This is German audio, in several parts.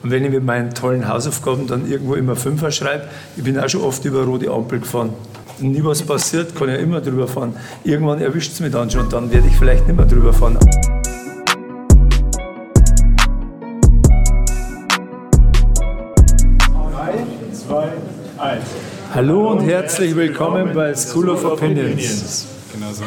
Und wenn ich mit meinen tollen Hausaufgaben dann irgendwo immer Fünfer schreibe, ich bin auch schon oft über rote Ampel gefahren. Nie was passiert, kann ja immer drüber fahren. Irgendwann erwischt es mich dann schon, dann werde ich vielleicht nicht mehr drüber fahren. Drei, zwei, eins. Hallo und herzlich willkommen bei School of Opinions. Genau so.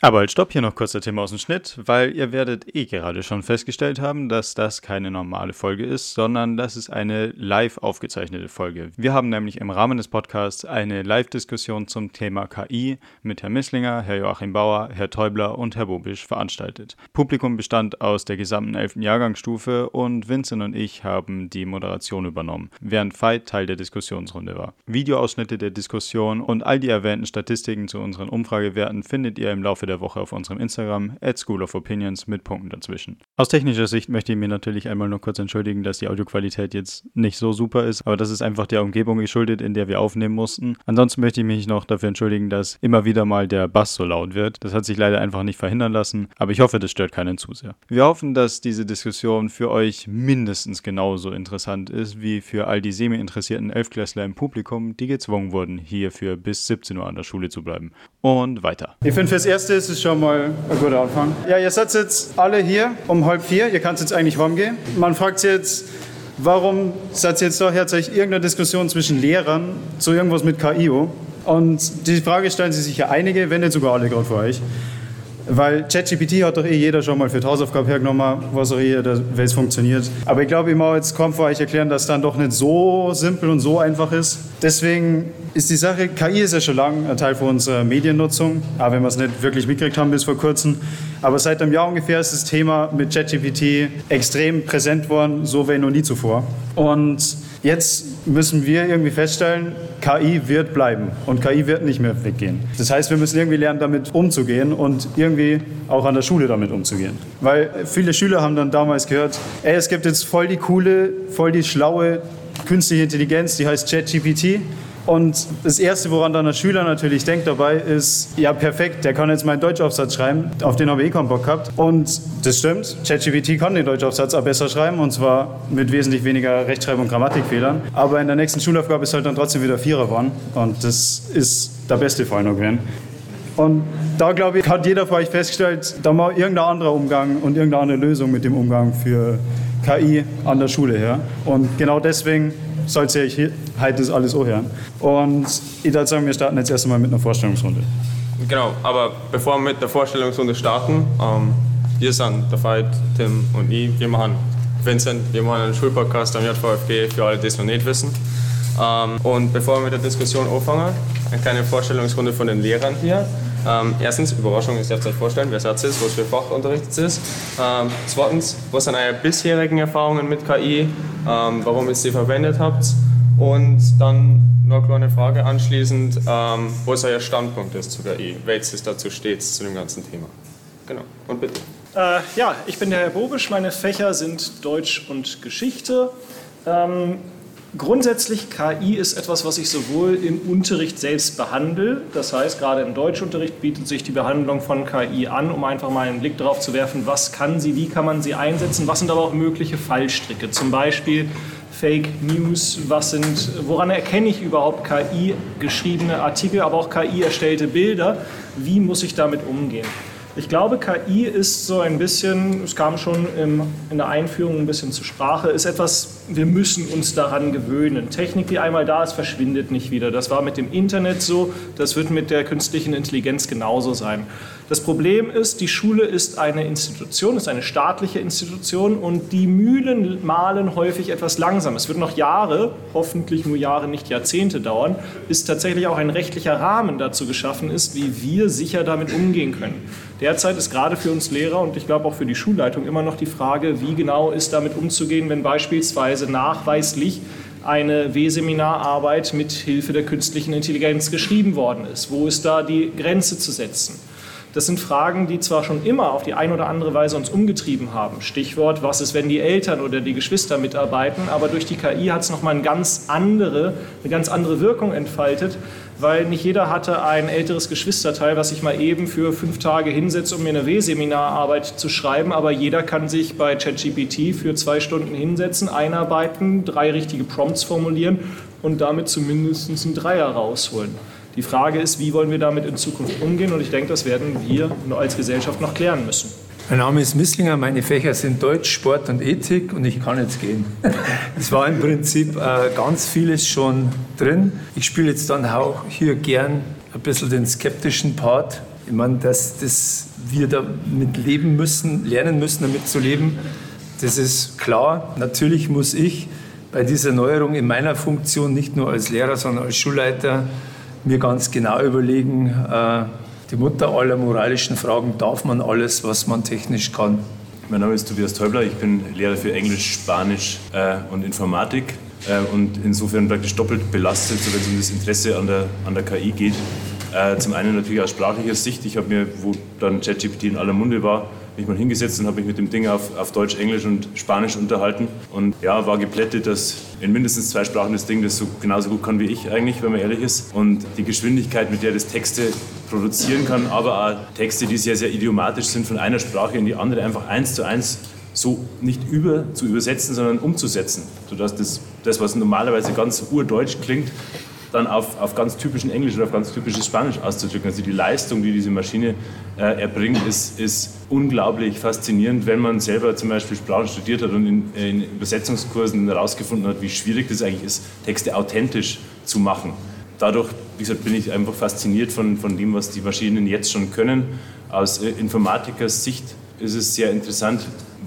Aber halt stopp, hier noch kurz der Thema aus dem Schnitt, weil ihr werdet eh gerade schon festgestellt haben, dass das keine normale Folge ist, sondern das ist eine live aufgezeichnete Folge. Wir haben nämlich im Rahmen des Podcasts eine Live-Diskussion zum Thema KI mit Herr Misslinger, Herr Joachim Bauer, Herr Teubler und Herr Bobisch veranstaltet. Publikum bestand aus der gesamten 11. Jahrgangsstufe und Vincent und ich haben die Moderation übernommen, während Veit Teil der Diskussionsrunde war. Videoausschnitte der Diskussion und all die erwähnten Statistiken zu unseren Umfragewerten findet ihr im Laufe der Woche auf unserem Instagram at School of Opinions mit Punkten dazwischen. Aus technischer Sicht möchte ich mir natürlich einmal nur kurz entschuldigen, dass die Audioqualität jetzt nicht so super ist, aber das ist einfach der Umgebung geschuldet, in der wir aufnehmen mussten. Ansonsten möchte ich mich noch dafür entschuldigen, dass immer wieder mal der Bass so laut wird. Das hat sich leider einfach nicht verhindern lassen, aber ich hoffe, das stört keinen zu sehr. Wir hoffen, dass diese Diskussion für euch mindestens genauso interessant ist wie für all die semi-interessierten Elfklässler im Publikum, die gezwungen wurden, hierfür bis 17 Uhr an der Schule zu bleiben. Und weiter. Ich finde, fürs Erste ist es schon mal ein guter Anfang. Ja, ihr seid jetzt alle hier um halb vier. Ihr könnt jetzt eigentlich rumgehen. Man fragt sich jetzt, warum seid ihr jetzt? Hat euch irgendeine Diskussion zwischen Lehrern zu irgendwas mit KIO? Und die Frage stellen sich sicher einige, wenn nicht sogar alle gerade vor euch. Weil ChatGPT hat doch eh jeder schon mal für die Hausaufgabe hergenommen, was auch eh, wie es funktioniert. Aber ich glaube, ich muss jetzt kaum für euch erklären, dass es dann doch nicht so simpel und so einfach ist. Deswegen ist die Sache, KI ist ja schon lange ein Teil von unserer Mediennutzung, auch wenn wir es nicht wirklich mitgekriegt haben bis vor kurzem. Aber seit einem Jahr ungefähr ist das Thema mit ChatGPT extrem präsent worden, so wie noch nie zuvor. Und Jetzt müssen wir irgendwie feststellen, KI wird bleiben und KI wird nicht mehr weggehen. Das heißt, wir müssen irgendwie lernen, damit umzugehen und irgendwie auch an der Schule damit umzugehen. Weil viele Schüler haben dann damals gehört, ey, es gibt jetzt voll die coole, voll die schlaue künstliche Intelligenz, die heißt ChatGPT. Und das Erste, woran dann der Schüler natürlich denkt dabei, ist, ja perfekt, der kann jetzt meinen Deutschaufsatz schreiben, auf den habe ich eh keinen Bock gehabt. Und das stimmt, ChatGPT kann den Deutschaufsatz auch besser schreiben, und zwar mit wesentlich weniger Rechtschreibung und Grammatikfehlern. Aber in der nächsten Schulaufgabe ist halt dann trotzdem wieder Vierer geworden. Und das ist der beste Fall noch gewesen. Und da, glaube ich, hat jeder von euch festgestellt, da mal irgendein anderer Umgang und irgendeine andere Lösung mit dem Umgang für KI an der Schule her. Und genau deswegen sollt ihr euch heute das alles auch hören. Und ich würde sagen, wir starten jetzt erst einmal mit einer Vorstellungsrunde. Genau, aber bevor wir mit der Vorstellungsrunde starten, ähm, wir sind der Veit, Tim und ich, wir machen Vincent, wir machen einen Schulpodcast am JVFG für alle, die es noch nicht wissen. Ähm, und bevor wir mit der Diskussion anfangen, eine kleine Vorstellungsrunde von den Lehrern hier. Ähm, erstens, Überraschung, ihr dürft euch vorstellen, wer Satz ist, was für Fach unterrichtet ist. Ähm, zweitens, was sind eure bisherigen Erfahrungen mit KI, ähm, warum ihr sie verwendet habt. Und dann noch eine kleine Frage anschließend, ähm, was euer Standpunkt ist zu KI, welches dazu steht zu dem ganzen Thema. Genau, und bitte. Äh, ja, ich bin der Herr Bobisch, meine Fächer sind Deutsch und Geschichte. Ähm, Grundsätzlich KI ist etwas, was ich sowohl im Unterricht selbst behandle. Das heißt, gerade im Deutschunterricht bietet sich die Behandlung von KI an, um einfach mal einen Blick darauf zu werfen, was kann sie, wie kann man sie einsetzen, was sind aber auch mögliche Fallstricke. Zum Beispiel Fake News, was sind, woran erkenne ich überhaupt KI geschriebene Artikel, aber auch KI erstellte Bilder, wie muss ich damit umgehen. Ich glaube, KI ist so ein bisschen, es kam schon im, in der Einführung ein bisschen zur Sprache, ist etwas, wir müssen uns daran gewöhnen. Technik, die einmal da ist, verschwindet nicht wieder. Das war mit dem Internet so, das wird mit der künstlichen Intelligenz genauso sein. Das Problem ist, die Schule ist eine Institution, ist eine staatliche Institution und die Mühlen malen häufig etwas langsam. Es wird noch Jahre, hoffentlich nur Jahre, nicht Jahrzehnte dauern, bis tatsächlich auch ein rechtlicher Rahmen dazu geschaffen ist, wie wir sicher damit umgehen können. Derzeit ist gerade für uns Lehrer und ich glaube auch für die Schulleitung immer noch die Frage, wie genau ist damit umzugehen, wenn beispielsweise nachweislich eine W-Seminararbeit mit Hilfe der künstlichen Intelligenz geschrieben worden ist. Wo ist da die Grenze zu setzen? Das sind Fragen, die zwar schon immer auf die eine oder andere Weise uns umgetrieben haben. Stichwort, was ist, wenn die Eltern oder die Geschwister mitarbeiten? Aber durch die KI hat es nochmal eine ganz andere, eine ganz andere Wirkung entfaltet, weil nicht jeder hatte ein älteres Geschwisterteil, was sich mal eben für fünf Tage hinsetzt, um mir eine W-Seminararbeit zu schreiben, aber jeder kann sich bei ChatGPT für zwei Stunden hinsetzen, einarbeiten, drei richtige Prompts formulieren und damit zumindest einen Dreier rausholen. Die Frage ist, wie wollen wir damit in Zukunft umgehen? Und ich denke, das werden wir als Gesellschaft noch klären müssen. Mein Name ist Misslinger, meine Fächer sind Deutsch, Sport und Ethik und ich kann jetzt gehen. Es war im Prinzip äh, ganz vieles schon drin. Ich spiele jetzt dann auch hier gern ein bisschen den skeptischen Part. Ich meine, dass, dass wir damit leben müssen, lernen müssen, damit zu leben, das ist klar. Natürlich muss ich bei dieser Neuerung in meiner Funktion nicht nur als Lehrer, sondern als Schulleiter mir ganz genau überlegen, äh, die Mutter aller moralischen Fragen, darf man alles, was man technisch kann? Mein Name ist Tobias Täubler, ich bin Lehrer für Englisch, Spanisch äh, und Informatik äh, und insofern praktisch doppelt belastet, so wenn es um das Interesse an der, an der KI geht. Äh, zum einen natürlich aus sprachlicher Sicht, ich habe mir, wo dann ChatGPT in aller Munde war, mich mal hingesetzt und habe mich mit dem Ding auf, auf Deutsch, Englisch und Spanisch unterhalten. Und ja, war geplättet, dass in mindestens zwei Sprachen das Ding das so genauso gut kann wie ich eigentlich, wenn man ehrlich ist. Und die Geschwindigkeit, mit der das Texte produzieren kann, aber auch Texte, die sehr, sehr idiomatisch sind, von einer Sprache in die andere einfach eins zu eins so nicht über zu übersetzen, sondern umzusetzen, sodass das, das was normalerweise ganz urdeutsch klingt, dann auf, auf ganz typischen Englisch oder auf ganz typisches Spanisch auszudrücken. Also die Leistung, die diese Maschine äh, erbringt, ist, ist unglaublich faszinierend, wenn man selber zum Beispiel Sprachen studiert hat und in, in Übersetzungskursen herausgefunden hat, wie schwierig das eigentlich ist, Texte authentisch zu machen. Dadurch, wie gesagt, bin ich einfach fasziniert von, von dem, was die Maschinen jetzt schon können. Aus äh, Informatikers Sicht ist es sehr interessant,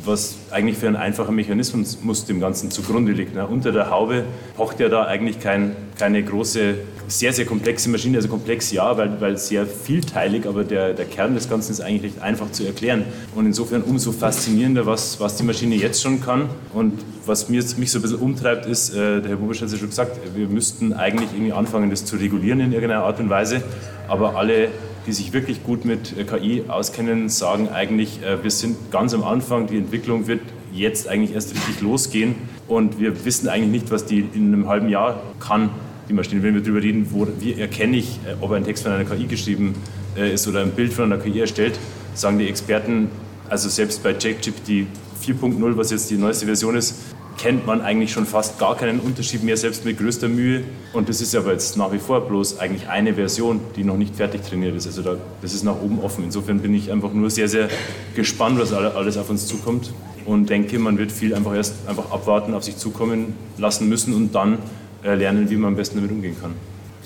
was eigentlich für ein einfacher Mechanismus dem Ganzen zugrunde liegt. Ne? Unter der Haube pocht ja da eigentlich kein, keine große, sehr, sehr komplexe Maschine, also komplex ja, weil, weil sehr vielteilig, aber der, der Kern des Ganzen ist eigentlich recht einfach zu erklären. Und insofern umso faszinierender, was, was die Maschine jetzt schon kann. Und was mir, mich so ein bisschen umtreibt, ist, äh, der Herr Bubisch hat es ja schon gesagt, wir müssten eigentlich irgendwie anfangen, das zu regulieren in irgendeiner Art und Weise. Aber alle die sich wirklich gut mit äh, KI auskennen, sagen eigentlich, äh, wir sind ganz am Anfang, die Entwicklung wird jetzt eigentlich erst richtig losgehen und wir wissen eigentlich nicht, was die in einem halben Jahr kann, die Maschine. Wenn wir darüber reden, wo, wie erkenne ich, äh, ob ein Text von einer KI geschrieben ist oder ein Bild von einer KI erstellt, sagen die Experten, also selbst bei ChatGPT 4.0, was jetzt die neueste Version ist, kennt man eigentlich schon fast gar keinen Unterschied mehr, selbst mit größter Mühe. Und das ist aber jetzt nach wie vor bloß eigentlich eine Version, die noch nicht fertig trainiert ist. Also da, das ist nach oben offen. Insofern bin ich einfach nur sehr, sehr gespannt, was alles auf uns zukommt. Und denke, man wird viel einfach erst einfach abwarten, auf sich zukommen lassen müssen und dann äh, lernen, wie man am besten damit umgehen kann.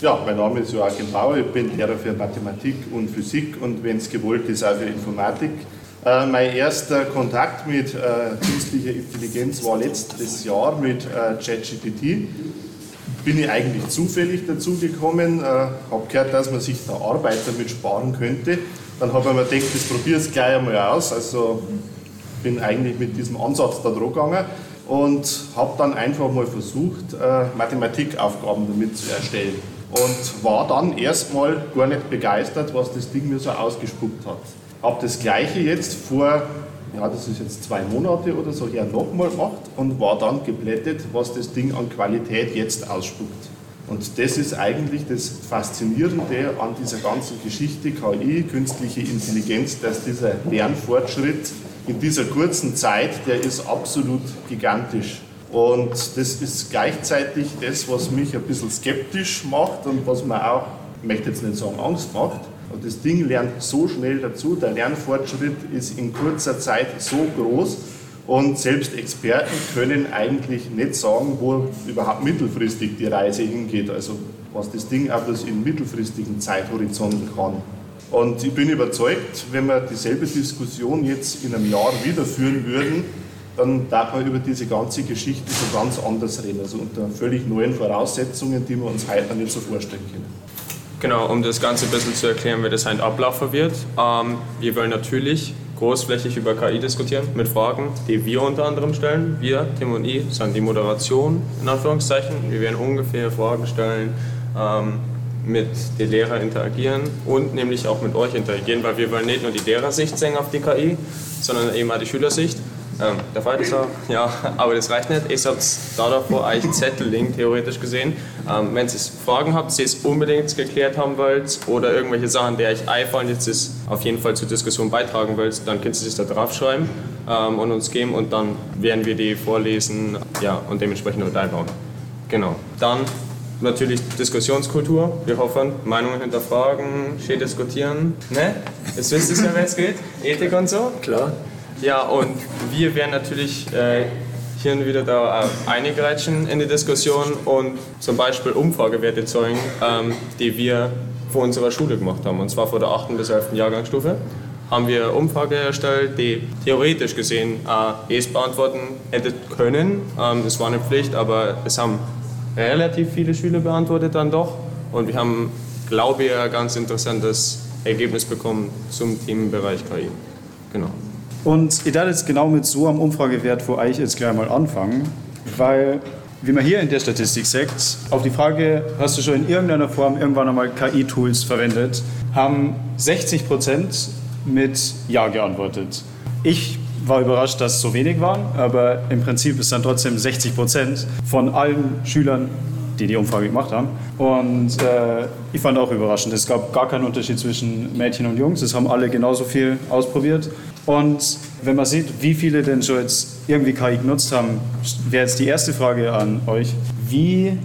Ja, mein Name ist Joachim Bauer, ich bin Lehrer für Mathematik und Physik und wenn es gewollt ist, auch für Informatik. Äh, mein erster Kontakt mit äh, künstlicher Intelligenz war letztes Jahr mit äh, ChatGPT. Bin ich eigentlich zufällig dazu gekommen, äh, habe gehört, dass man sich da Arbeit damit sparen könnte. Dann habe ich mir gedacht, das probiere ich gleich einmal aus. Also bin eigentlich mit diesem Ansatz da dran gegangen und habe dann einfach mal versucht, äh, Mathematikaufgaben damit zu erstellen. Und war dann erstmal gar nicht begeistert, was das Ding mir so ausgespuckt hat. Habe das Gleiche jetzt vor, ja, das ist jetzt zwei Monate oder so her, nochmal gemacht und war dann geblättet, was das Ding an Qualität jetzt ausspuckt. Und das ist eigentlich das Faszinierende an dieser ganzen Geschichte KI, künstliche Intelligenz, dass dieser Lernfortschritt in dieser kurzen Zeit, der ist absolut gigantisch. Und das ist gleichzeitig das, was mich ein bisschen skeptisch macht und was mir auch, ich möchte jetzt nicht sagen Angst macht, und das Ding lernt so schnell dazu, der Lernfortschritt ist in kurzer Zeit so groß und selbst Experten können eigentlich nicht sagen, wo überhaupt mittelfristig die Reise hingeht, also was das Ding auch bloß in mittelfristigen Zeithorizonten kann. Und ich bin überzeugt, wenn wir dieselbe Diskussion jetzt in einem Jahr wieder führen würden, dann darf man über diese ganze Geschichte so ganz anders reden, also unter völlig neuen Voraussetzungen, die wir uns heute nicht so vorstellen können. Genau, um das Ganze ein bisschen zu erklären, wie das ein ablaufen wird. Ähm, wir wollen natürlich großflächig über KI diskutieren mit Fragen, die wir unter anderem stellen. Wir, Tim und ich, sind die Moderation in Anführungszeichen. Wir werden ungefähr Fragen stellen. Ähm, mit den Lehrern interagieren und nämlich auch mit euch interagieren, weil wir wollen nicht nur die Lehrersicht sehen auf die KI, sondern eben auch die Schülersicht. Ähm, der Fall ist auch, ja, aber das reicht nicht. Ich habe da davor euch Zettel liegen, theoretisch gesehen. Ähm, wenn ihr Fragen habt, die ihr unbedingt geklärt haben wollt oder irgendwelche Sachen, die euch einfallen, jetzt ist auf jeden Fall zur Diskussion beitragen wollt, dann könnt ihr es da draufschreiben ähm, und uns geben und dann werden wir die vorlesen ja, und dementsprechend mit einbauen. Genau. Dann natürlich Diskussionskultur. Wir hoffen, Meinungen hinterfragen, schön diskutieren. Ne? Jetzt wisst ihr ja, wer es geht. Ethik und so. Klar. Ja, und wir werden natürlich äh, hier und wieder da äh, eingreifen in die Diskussion und zum Beispiel Umfragewerte zeugen, ähm, die wir vor unserer Schule gemacht haben, und zwar vor der 8. bis 11. Jahrgangsstufe haben wir Umfrage erstellt, die theoretisch gesehen äh, es beantworten hätte können. Ähm, es war eine Pflicht, aber es haben relativ viele Schüler beantwortet dann doch. Und wir haben, glaube ich, ein ganz interessantes Ergebnis bekommen zum Themenbereich KI. Genau. Und ich darf jetzt genau mit so einem Umfragewert für euch jetzt gleich mal anfangen, weil, wie man hier in der Statistik sagt, auf die Frage, hast du schon in irgendeiner Form irgendwann einmal KI-Tools verwendet, haben 60 Prozent mit Ja geantwortet. Ich war überrascht, dass es so wenig waren, aber im Prinzip ist dann trotzdem 60 Prozent von allen Schülern, die die Umfrage gemacht haben. Und äh, ich fand auch überraschend, es gab gar keinen Unterschied zwischen Mädchen und Jungs, es haben alle genauso viel ausprobiert. Und wenn man sieht, wie viele denn schon jetzt irgendwie KI genutzt haben, wäre jetzt die erste Frage an euch. Wie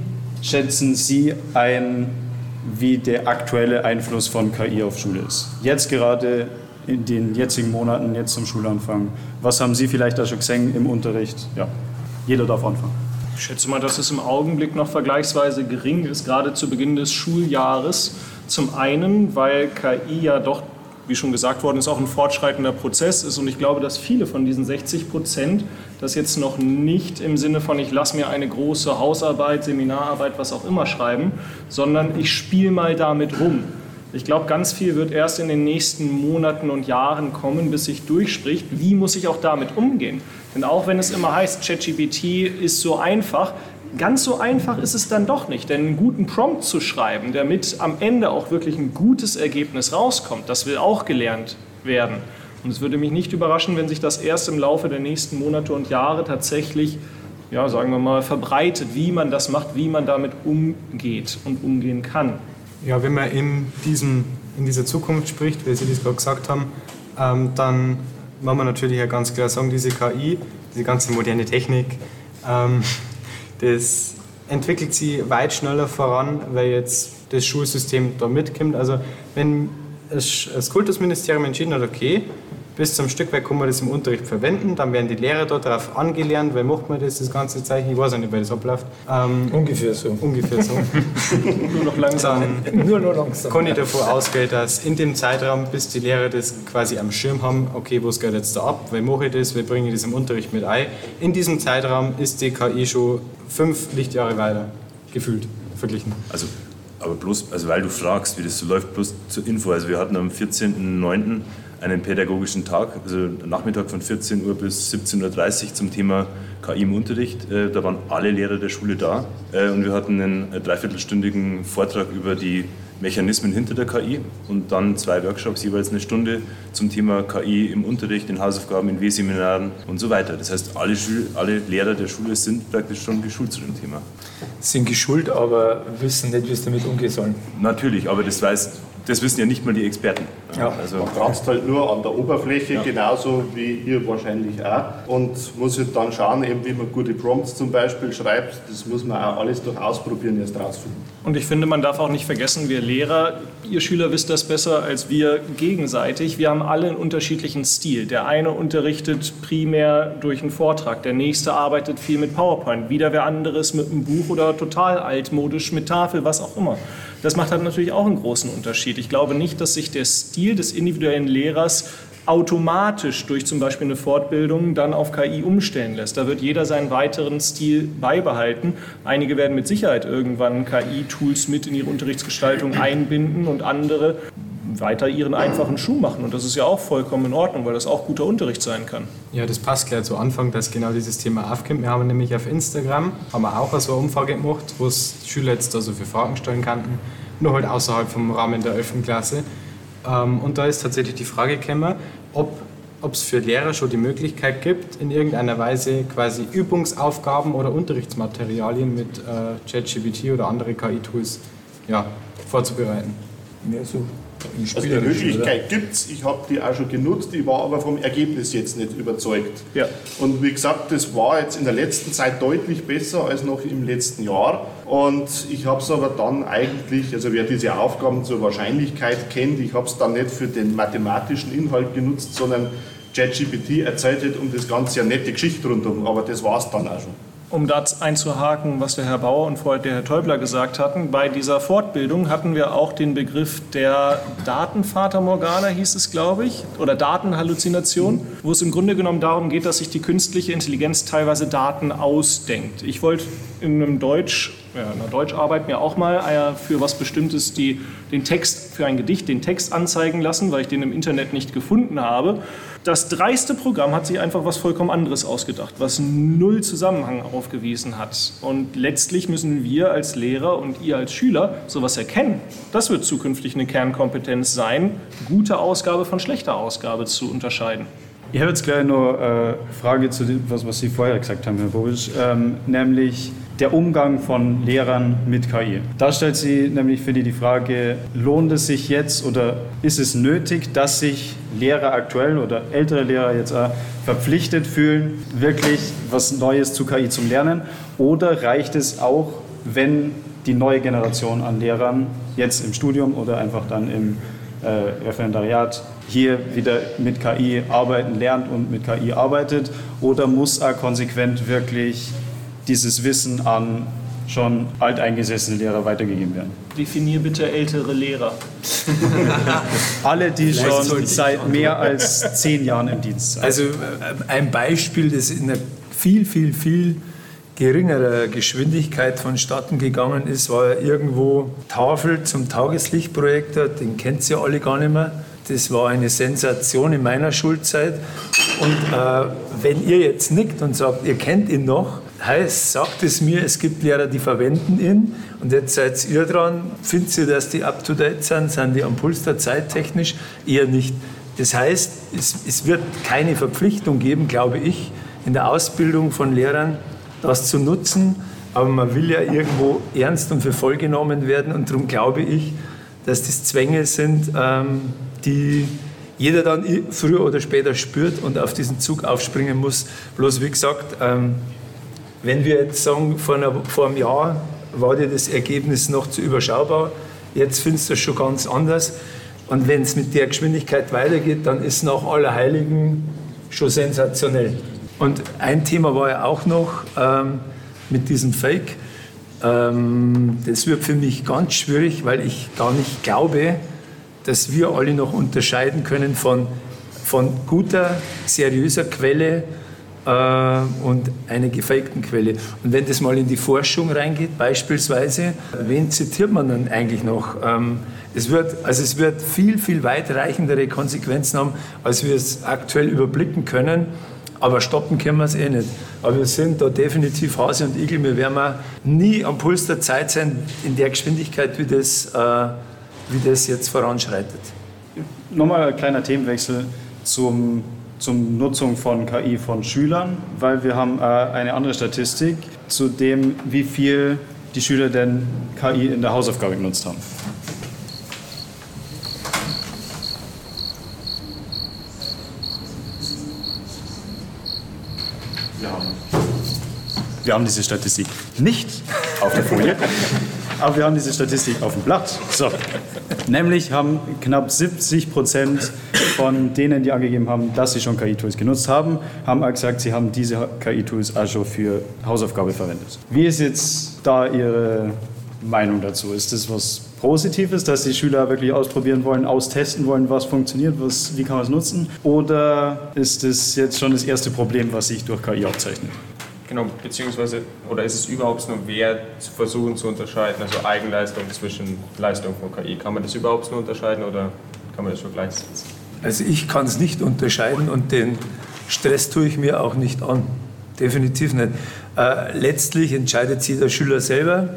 schätzen Sie ein, wie der aktuelle Einfluss von KI auf Schule ist? Jetzt gerade in den jetzigen Monaten, jetzt zum Schulanfang. Was haben Sie vielleicht da schon gesehen im Unterricht? Ja, jeder darf anfangen. Ich schätze mal, dass es im Augenblick noch vergleichsweise gering ist, gerade zu Beginn des Schuljahres. Zum einen, weil KI ja doch wie schon gesagt worden ist, auch ein fortschreitender Prozess ist. Und ich glaube, dass viele von diesen 60 Prozent das jetzt noch nicht im Sinne von, ich lasse mir eine große Hausarbeit, Seminararbeit, was auch immer schreiben, sondern ich spiele mal damit rum. Ich glaube, ganz viel wird erst in den nächsten Monaten und Jahren kommen, bis sich durchspricht, wie muss ich auch damit umgehen. Denn auch wenn es immer heißt, ChatGPT ist so einfach, Ganz so einfach ist es dann doch nicht, denn einen guten Prompt zu schreiben, damit am Ende auch wirklich ein gutes Ergebnis rauskommt, das will auch gelernt werden. Und es würde mich nicht überraschen, wenn sich das erst im Laufe der nächsten Monate und Jahre tatsächlich, ja, sagen wir mal, verbreitet, wie man das macht, wie man damit umgeht und umgehen kann. Ja, wenn man in, diesem, in dieser Zukunft spricht, wie Sie das gerade gesagt haben, ähm, dann muss man natürlich ja ganz klar sagen, diese KI, diese ganze moderne Technik, ähm, das entwickelt sich weit schneller voran, weil jetzt das Schulsystem da mitkommt. Also wenn das Kultusministerium entschieden hat, okay, bis zum Stück weit kann man das im Unterricht verwenden, dann werden die Lehrer darauf angelernt, weil macht man das, das ganze Zeichen, ich weiß auch nicht, wie das abläuft. Ähm, ungefähr so. Ungefähr so. nur noch langsam. Dann nur noch langsam. Kann ich davon ausgehen, dass in dem Zeitraum, bis die Lehrer das quasi am Schirm haben, okay, was geht jetzt da ab, wie mache ich das, wie bringe ich das im Unterricht mit ein, in diesem Zeitraum ist die KI schon fünf Lichtjahre weiter, gefühlt, verglichen. Also aber bloß, also weil du fragst, wie das so läuft, bloß zur Info. Also wir hatten am 14.09 einen pädagogischen Tag, also Nachmittag von 14 Uhr bis 17.30 Uhr zum Thema KI im Unterricht. Äh, da waren alle Lehrer der Schule da äh, und wir hatten einen äh, dreiviertelstündigen Vortrag über die Mechanismen hinter der KI und dann zwei Workshops, jeweils eine Stunde zum Thema KI im Unterricht, in Hausaufgaben, in W-Seminaren und so weiter. Das heißt, alle, Schül alle Lehrer der Schule sind praktisch schon geschult zu dem Thema. Sind geschult, aber wissen nicht, wie sie damit umgehen sollen. Natürlich, aber das weiß das wissen ja nicht mal die Experten. Ja, also man kratzt halt nur an der Oberfläche, ja. genauso wie ihr wahrscheinlich auch. Und muss halt dann schauen, eben wie man gute Prompts zum Beispiel schreibt. Das muss man auch alles durch Ausprobieren erst rausfinden. Und ich finde, man darf auch nicht vergessen, wir Lehrer, ihr Schüler wisst das besser als wir gegenseitig. Wir haben alle einen unterschiedlichen Stil. Der eine unterrichtet primär durch einen Vortrag, der nächste arbeitet viel mit PowerPoint, wieder wer anderes mit einem Buch oder total altmodisch mit Tafel, was auch immer. Das macht halt natürlich auch einen großen Unterschied. Ich glaube nicht, dass sich der Stil des individuellen Lehrers automatisch durch zum Beispiel eine Fortbildung dann auf KI umstellen lässt. Da wird jeder seinen weiteren Stil beibehalten. Einige werden mit Sicherheit irgendwann KI-Tools mit in ihre Unterrichtsgestaltung einbinden und andere weiter ihren einfachen Schuh machen. Und das ist ja auch vollkommen in Ordnung, weil das auch guter Unterricht sein kann. Ja, das passt gleich zu Anfang, dass genau dieses Thema aufkommt. Wir haben nämlich auf Instagram haben wir auch so eine Umfrage gemacht, wo Schüler jetzt also für Fragen stellen könnten. nur halt außerhalb vom Rahmen der 11. Klasse. Ähm, und da ist tatsächlich die Frage gekommen, ob ob es für Lehrer schon die Möglichkeit gibt, in irgendeiner Weise quasi Übungsaufgaben oder Unterrichtsmaterialien mit äh, ChatGPT oder andere KI-Tools ja, vorzubereiten. Mehr so also die Möglichkeit gibt es, ich habe die auch schon genutzt, ich war aber vom Ergebnis jetzt nicht überzeugt. Ja. Und wie gesagt, das war jetzt in der letzten Zeit deutlich besser als noch im letzten Jahr. Und ich habe es aber dann eigentlich, also wer diese Aufgaben zur Wahrscheinlichkeit kennt, ich habe es dann nicht für den mathematischen Inhalt genutzt, sondern ChatGPT erzählt hat um das Ganze eine nette Geschichte rundherum, aber das war es dann auch schon um das einzuhaken, was der Herr Bauer und vorher der Herr Täubler gesagt hatten, bei dieser Fortbildung hatten wir auch den Begriff der Datenvater Morgana, hieß es, glaube ich, oder Datenhalluzination, wo es im Grunde genommen darum geht, dass sich die künstliche Intelligenz teilweise Daten ausdenkt. Ich wollte in einem Deutsch, ja, in einer Deutscharbeit mir auch mal äh, für was Bestimmtes die, den Text, für ein Gedicht den Text anzeigen lassen, weil ich den im Internet nicht gefunden habe. Das dreiste Programm hat sich einfach was vollkommen anderes ausgedacht, was null Zusammenhang aufgewiesen hat. Und letztlich müssen wir als Lehrer und ihr als Schüler sowas erkennen. Das wird zukünftig eine Kernkompetenz sein, gute Ausgabe von schlechter Ausgabe zu unterscheiden. Ich habe jetzt gleich noch eine Frage zu dem, was, was Sie vorher gesagt haben, Herr Bobisch, ähm, nämlich der Umgang von Lehrern mit KI. Da stellt sie nämlich für die die Frage, lohnt es sich jetzt oder ist es nötig, dass sich Lehrer aktuell oder ältere Lehrer jetzt auch verpflichtet fühlen, wirklich was Neues zu KI zu lernen? Oder reicht es auch, wenn die neue Generation an Lehrern jetzt im Studium oder einfach dann im äh, Referendariat hier wieder mit KI arbeiten lernt und mit KI arbeitet oder muss er konsequent wirklich dieses Wissen an schon alteingesessene Lehrer weitergegeben werden? Definier bitte ältere Lehrer. Alle, die schon seit mehr als zehn Jahren im Dienst sind. Also äh, ein Beispiel, das in einer viel, viel, viel geringerer Geschwindigkeit vonstatten gegangen ist, war irgendwo Tafel zum Tageslichtprojektor, den kennt ihr alle gar nicht mehr. Das war eine Sensation in meiner Schulzeit. Und äh, wenn ihr jetzt nickt und sagt, ihr kennt ihn noch, heißt, sagt es mir, es gibt Lehrer, die verwenden ihn. Und jetzt seid ihr dran. Findet ihr, dass die up-to-date sind? Sind die am Puls der Zeit technisch? Eher nicht. Das heißt, es, es wird keine Verpflichtung geben, glaube ich, in der Ausbildung von Lehrern, das zu nutzen. Aber man will ja irgendwo ernst und für voll genommen werden. Und darum glaube ich, dass das Zwänge sind, ähm, die jeder dann früher oder später spürt und auf diesen Zug aufspringen muss. Bloß wie gesagt, ähm, wenn wir jetzt sagen, vor, einer, vor einem Jahr war dir das Ergebnis noch zu überschaubar, jetzt findest du es schon ganz anders. Und wenn es mit der Geschwindigkeit weitergeht, dann ist nach Allerheiligen schon sensationell. Und ein Thema war ja auch noch ähm, mit diesem Fake. Ähm, das wird für mich ganz schwierig, weil ich gar nicht glaube, dass wir alle noch unterscheiden können von, von guter, seriöser Quelle und einer gefakten Quelle. Und wenn das mal in die Forschung reingeht, beispielsweise, wen zitiert man dann eigentlich noch? Ähm, es wird, also es wird viel, viel weitreichendere Konsequenzen haben, als wir es aktuell überblicken können. Aber stoppen können wir es eh nicht. Aber wir sind da definitiv Hase und Igel. Wir werden nie am Puls der Zeit sein in der Geschwindigkeit, wie das, äh, wie das jetzt voranschreitet. Nochmal ein kleiner Themenwechsel zum, zum Nutzung von KI von Schülern, weil wir haben äh, eine andere Statistik zu dem, wie viel die Schüler denn KI in der Hausaufgabe genutzt haben. Wir haben diese Statistik nicht auf der Folie, aber wir haben diese Statistik auf dem Blatt. So. Nämlich haben knapp 70 Prozent von denen, die angegeben haben, dass sie schon KI-Tools genutzt haben, haben gesagt, sie haben diese KI-Tools schon für Hausaufgabe verwendet. Wie ist jetzt da Ihre Meinung dazu? Ist das was Positives, dass die Schüler wirklich ausprobieren wollen, austesten wollen, was funktioniert, was, wie kann man es nutzen? Oder ist das jetzt schon das erste Problem, was sich durch KI aufzeichnet? Genau, beziehungsweise, oder ist es überhaupt nur wert, zu versuchen zu unterscheiden, also Eigenleistung zwischen Leistung von KI? Kann man das überhaupt nur unterscheiden oder kann man das schon gleichsetzen? Also ich kann es nicht unterscheiden und den Stress tue ich mir auch nicht an. Definitiv nicht. Äh, letztlich entscheidet jeder Schüler selber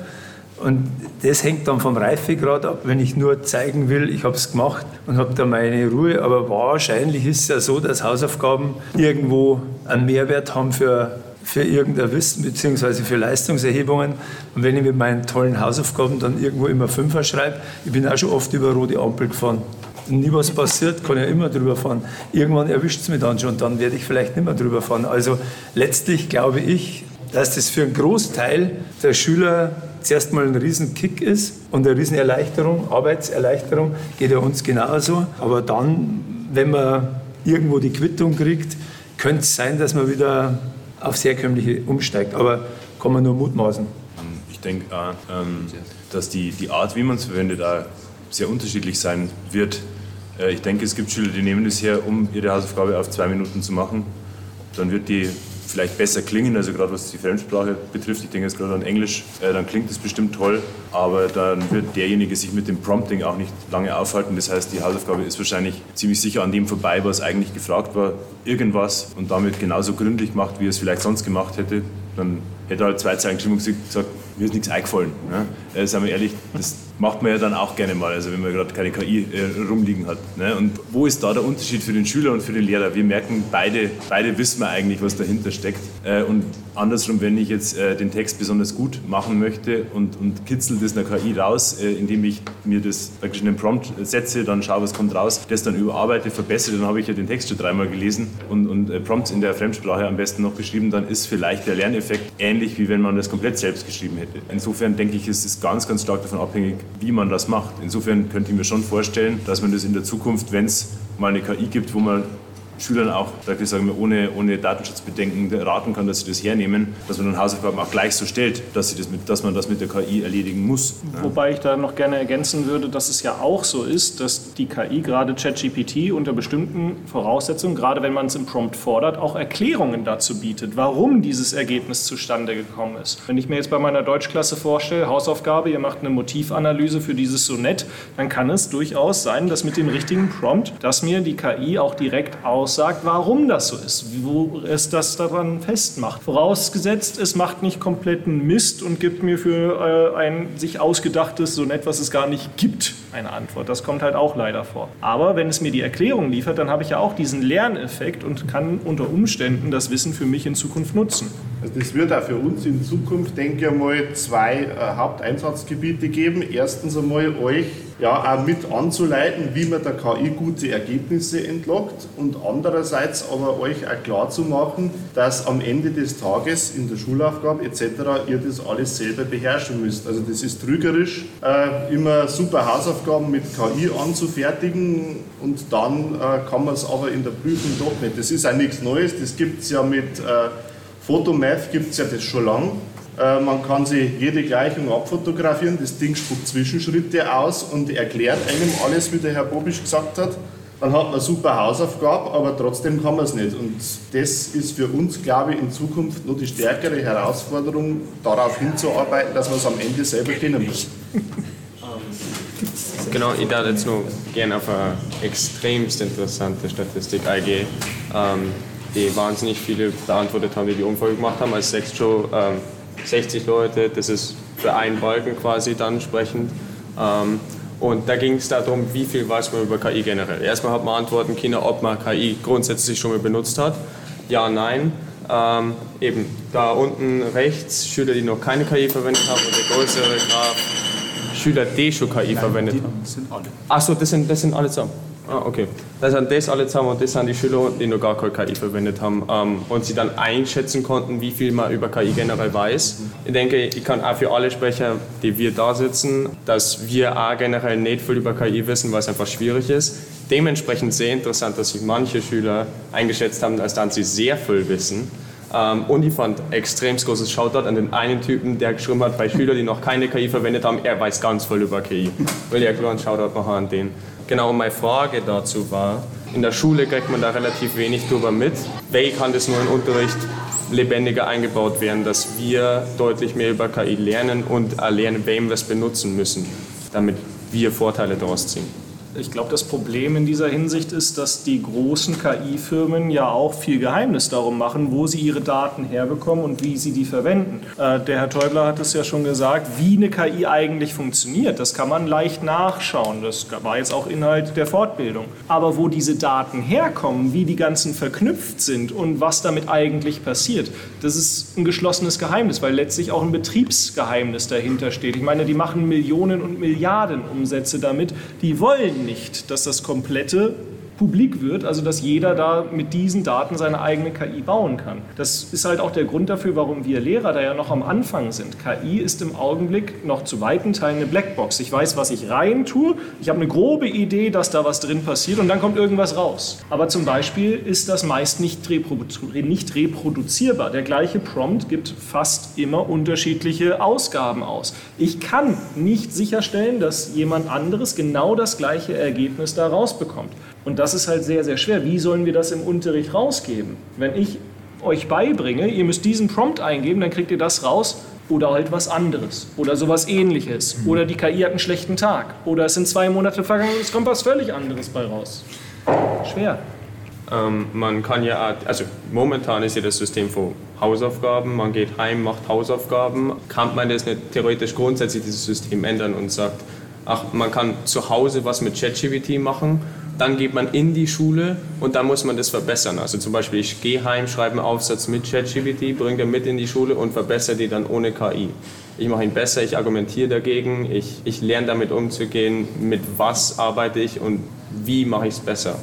Und das hängt dann vom Reifegrad ab, wenn ich nur zeigen will, ich habe es gemacht und habe da meine Ruhe. Aber wahrscheinlich ist es ja so, dass Hausaufgaben irgendwo einen Mehrwert haben für, für irgendein Wissen bzw. für Leistungserhebungen. Und wenn ich mit meinen tollen Hausaufgaben dann irgendwo immer Fünfer schreibe, ich bin auch schon oft über rote Ampel gefahren. Nie was passiert, kann ja immer drüber fahren. Irgendwann erwischt es mich dann schon, dann werde ich vielleicht nicht mehr drüber fahren. Also letztlich glaube ich, dass das für einen Großteil der Schüler zuerst mal ein Riesenkick ist und eine Riesenerleichterung, Arbeitserleichterung, geht ja uns genauso. Aber dann, wenn man irgendwo die Quittung kriegt, könnte es sein, dass man wieder aufs Herkömmliche umsteigt. Aber kann man nur mutmaßen. Ich denke auch, ähm, dass die, die Art, wie man es verwendet, auch sehr unterschiedlich sein wird. Äh, ich denke, es gibt Schüler, die nehmen es her, um ihre Hausaufgabe auf zwei Minuten zu machen. Dann wird die vielleicht besser klingen, also gerade was die Fremdsprache betrifft, ich denke jetzt gerade an Englisch, äh, dann klingt es bestimmt toll, aber dann wird derjenige sich mit dem Prompting auch nicht lange aufhalten. Das heißt, die Hausaufgabe ist wahrscheinlich ziemlich sicher an dem vorbei, was eigentlich gefragt war, irgendwas und damit genauso gründlich gemacht, wie er es vielleicht sonst gemacht hätte. Dann hätte er halt zwei Zeilen und gesagt, mir ist nichts eingefallen. Ne? Äh, seien wir ehrlich, das macht man ja dann auch gerne mal, also wenn man gerade keine KI äh, rumliegen hat. Ne? Und wo ist da der Unterschied für den Schüler und für den Lehrer? Wir merken, beide, beide wissen wir eigentlich, was dahinter steckt. Äh, und andersrum, wenn ich jetzt äh, den Text besonders gut machen möchte und, und kitzel das einer KI raus, äh, indem ich mir das praktisch in den Prompt setze, dann schaue, was kommt raus, das dann überarbeite, verbessere, dann habe ich ja den Text schon dreimal gelesen und, und Prompts in der Fremdsprache am besten noch geschrieben, dann ist vielleicht der Lerneffekt ähnlich, wie wenn man das komplett selbst geschrieben hätte. Insofern denke ich, ist es ganz, ganz stark davon abhängig, wie man das macht. Insofern könnte ich mir schon vorstellen, dass man das in der Zukunft, wenn es mal eine KI gibt, wo man Schülern auch, ich sagen wir, ohne, ohne Datenschutzbedenken raten kann, dass sie das hernehmen, dass man dann Hausaufgaben auch gleich so stellt, dass, sie das mit, dass man das mit der KI erledigen muss. Wobei ich da noch gerne ergänzen würde, dass es ja auch so ist, dass die KI, gerade ChatGPT, unter bestimmten Voraussetzungen, gerade wenn man es im Prompt fordert, auch Erklärungen dazu bietet, warum dieses Ergebnis zustande gekommen ist. Wenn ich mir jetzt bei meiner Deutschklasse vorstelle, Hausaufgabe, ihr macht eine Motivanalyse für dieses Sonett, dann kann es durchaus sein, dass mit dem richtigen Prompt, dass mir die KI auch direkt aus aussagt, warum das so ist, wo es das daran festmacht. Vorausgesetzt, es macht nicht kompletten Mist und gibt mir für äh, ein sich ausgedachtes Sonett, was es gar nicht gibt, eine Antwort. Das kommt halt auch leider vor. Aber wenn es mir die Erklärung liefert, dann habe ich ja auch diesen Lerneffekt und kann unter Umständen das Wissen für mich in Zukunft nutzen. Also das wird auch für uns in Zukunft, denke ich mal, zwei äh, Haupteinsatzgebiete geben. Erstens einmal euch ja auch mit anzuleiten, wie man der KI gute Ergebnisse entlockt und andererseits aber euch auch klar zu machen, dass am Ende des Tages in der Schulaufgabe etc. ihr das alles selber beherrschen müsst. Also das ist trügerisch, äh, immer super Hausaufgaben mit KI anzufertigen und dann äh, kann man es aber in der Prüfung doch nicht. Das ist auch nichts Neues, das gibt es ja mit äh, Photomath, gibt es ja das schon lange. Äh, man kann sich jede Gleichung abfotografieren, das Ding spuckt Zwischenschritte aus und erklärt einem alles, wie der Herr Bobisch gesagt hat. Dann hat man super Hausaufgabe, aber trotzdem kann man es nicht. Und das ist für uns, glaube ich, in Zukunft nur die stärkere Herausforderung, darauf hinzuarbeiten, dass man es am Ende selber kennen muss. Genau, ich darf jetzt noch gerne auf eine extremst interessante Statistik eingehen, ähm, die wahnsinnig viele beantwortet haben, die die Umfrage gemacht haben. Als sechs schon ähm, 60 Leute, das ist für einen Balken quasi dann sprechend. Ähm, und da ging es darum, wie viel weiß man über KI generell. Erstmal hat man antworten können, ob man KI grundsätzlich schon mal benutzt hat. Ja, nein. Ähm, eben da unten rechts Schüler, die noch keine KI verwendet haben und der größere Graph Schüler, die schon KI nein, verwendet haben. Das sind alle. Achso, das sind, das sind alle zusammen. Ah, okay. Das sind das alle zusammen und das sind die Schüler, die noch gar keine KI verwendet haben ähm, und sie dann einschätzen konnten, wie viel man über KI generell weiß. Ich denke, ich kann auch für alle sprechen, die wir da sitzen, dass wir auch generell nicht viel über KI wissen, weil es einfach schwierig ist. Dementsprechend sehr interessant, dass sich manche Schüler eingeschätzt haben, als dann sie sehr viel wissen. Ähm, und ich fand extrem großes Shoutout an den einen Typen, der geschrieben hat, bei Schülern, die noch keine KI verwendet haben, er weiß ganz viel über KI. Will ich einen Shoutout machen an den. Genau, meine Frage dazu war, in der Schule kriegt man da relativ wenig drüber mit. Wie kann das nur im Unterricht lebendiger eingebaut werden, dass wir deutlich mehr über KI lernen und lernen, wem wir es benutzen müssen, damit wir Vorteile daraus ziehen? Ich glaube, das Problem in dieser Hinsicht ist, dass die großen KI-Firmen ja auch viel Geheimnis darum machen, wo sie ihre Daten herbekommen und wie sie die verwenden. Äh, der Herr Teubler hat es ja schon gesagt, wie eine KI eigentlich funktioniert. Das kann man leicht nachschauen. Das war jetzt auch Inhalt der Fortbildung. Aber wo diese Daten herkommen, wie die ganzen verknüpft sind und was damit eigentlich passiert, das ist ein geschlossenes Geheimnis, weil letztlich auch ein Betriebsgeheimnis dahinter steht. Ich meine, die machen Millionen und Milliarden Umsätze damit. Die wollen nicht, dass das komplette publik wird, also dass jeder da mit diesen Daten seine eigene KI bauen kann. Das ist halt auch der Grund dafür, warum wir Lehrer da ja noch am Anfang sind. KI ist im Augenblick noch zu weiten Teilen eine Blackbox. Ich weiß, was ich rein tue, ich habe eine grobe Idee, dass da was drin passiert und dann kommt irgendwas raus. Aber zum Beispiel ist das meist nicht, nicht reproduzierbar. Der gleiche Prompt gibt fast immer unterschiedliche Ausgaben aus. Ich kann nicht sicherstellen, dass jemand anderes genau das gleiche Ergebnis da rausbekommt. Und das ist halt sehr, sehr schwer. Wie sollen wir das im Unterricht rausgeben? Wenn ich euch beibringe, ihr müsst diesen Prompt eingeben, dann kriegt ihr das raus oder halt was anderes oder sowas ähnliches mhm. oder die KI hat einen schlechten Tag oder es sind zwei Monate vergangen und es kommt was völlig anderes bei raus. Schwer. Ähm, man kann ja, also momentan ist ja das System für Hausaufgaben, man geht heim, macht Hausaufgaben. Kann man das nicht theoretisch grundsätzlich dieses System ändern und sagt, ach, man kann zu Hause was mit ChatGPT machen dann geht man in die Schule und dann muss man das verbessern. Also zum Beispiel, ich gehe heim, schreibe einen Aufsatz mit ChatGPT, bringe den mit in die Schule und verbessere die dann ohne KI. Ich mache ihn besser, ich argumentiere dagegen, ich, ich lerne damit umzugehen, mit was arbeite ich und wie mache ich es besser.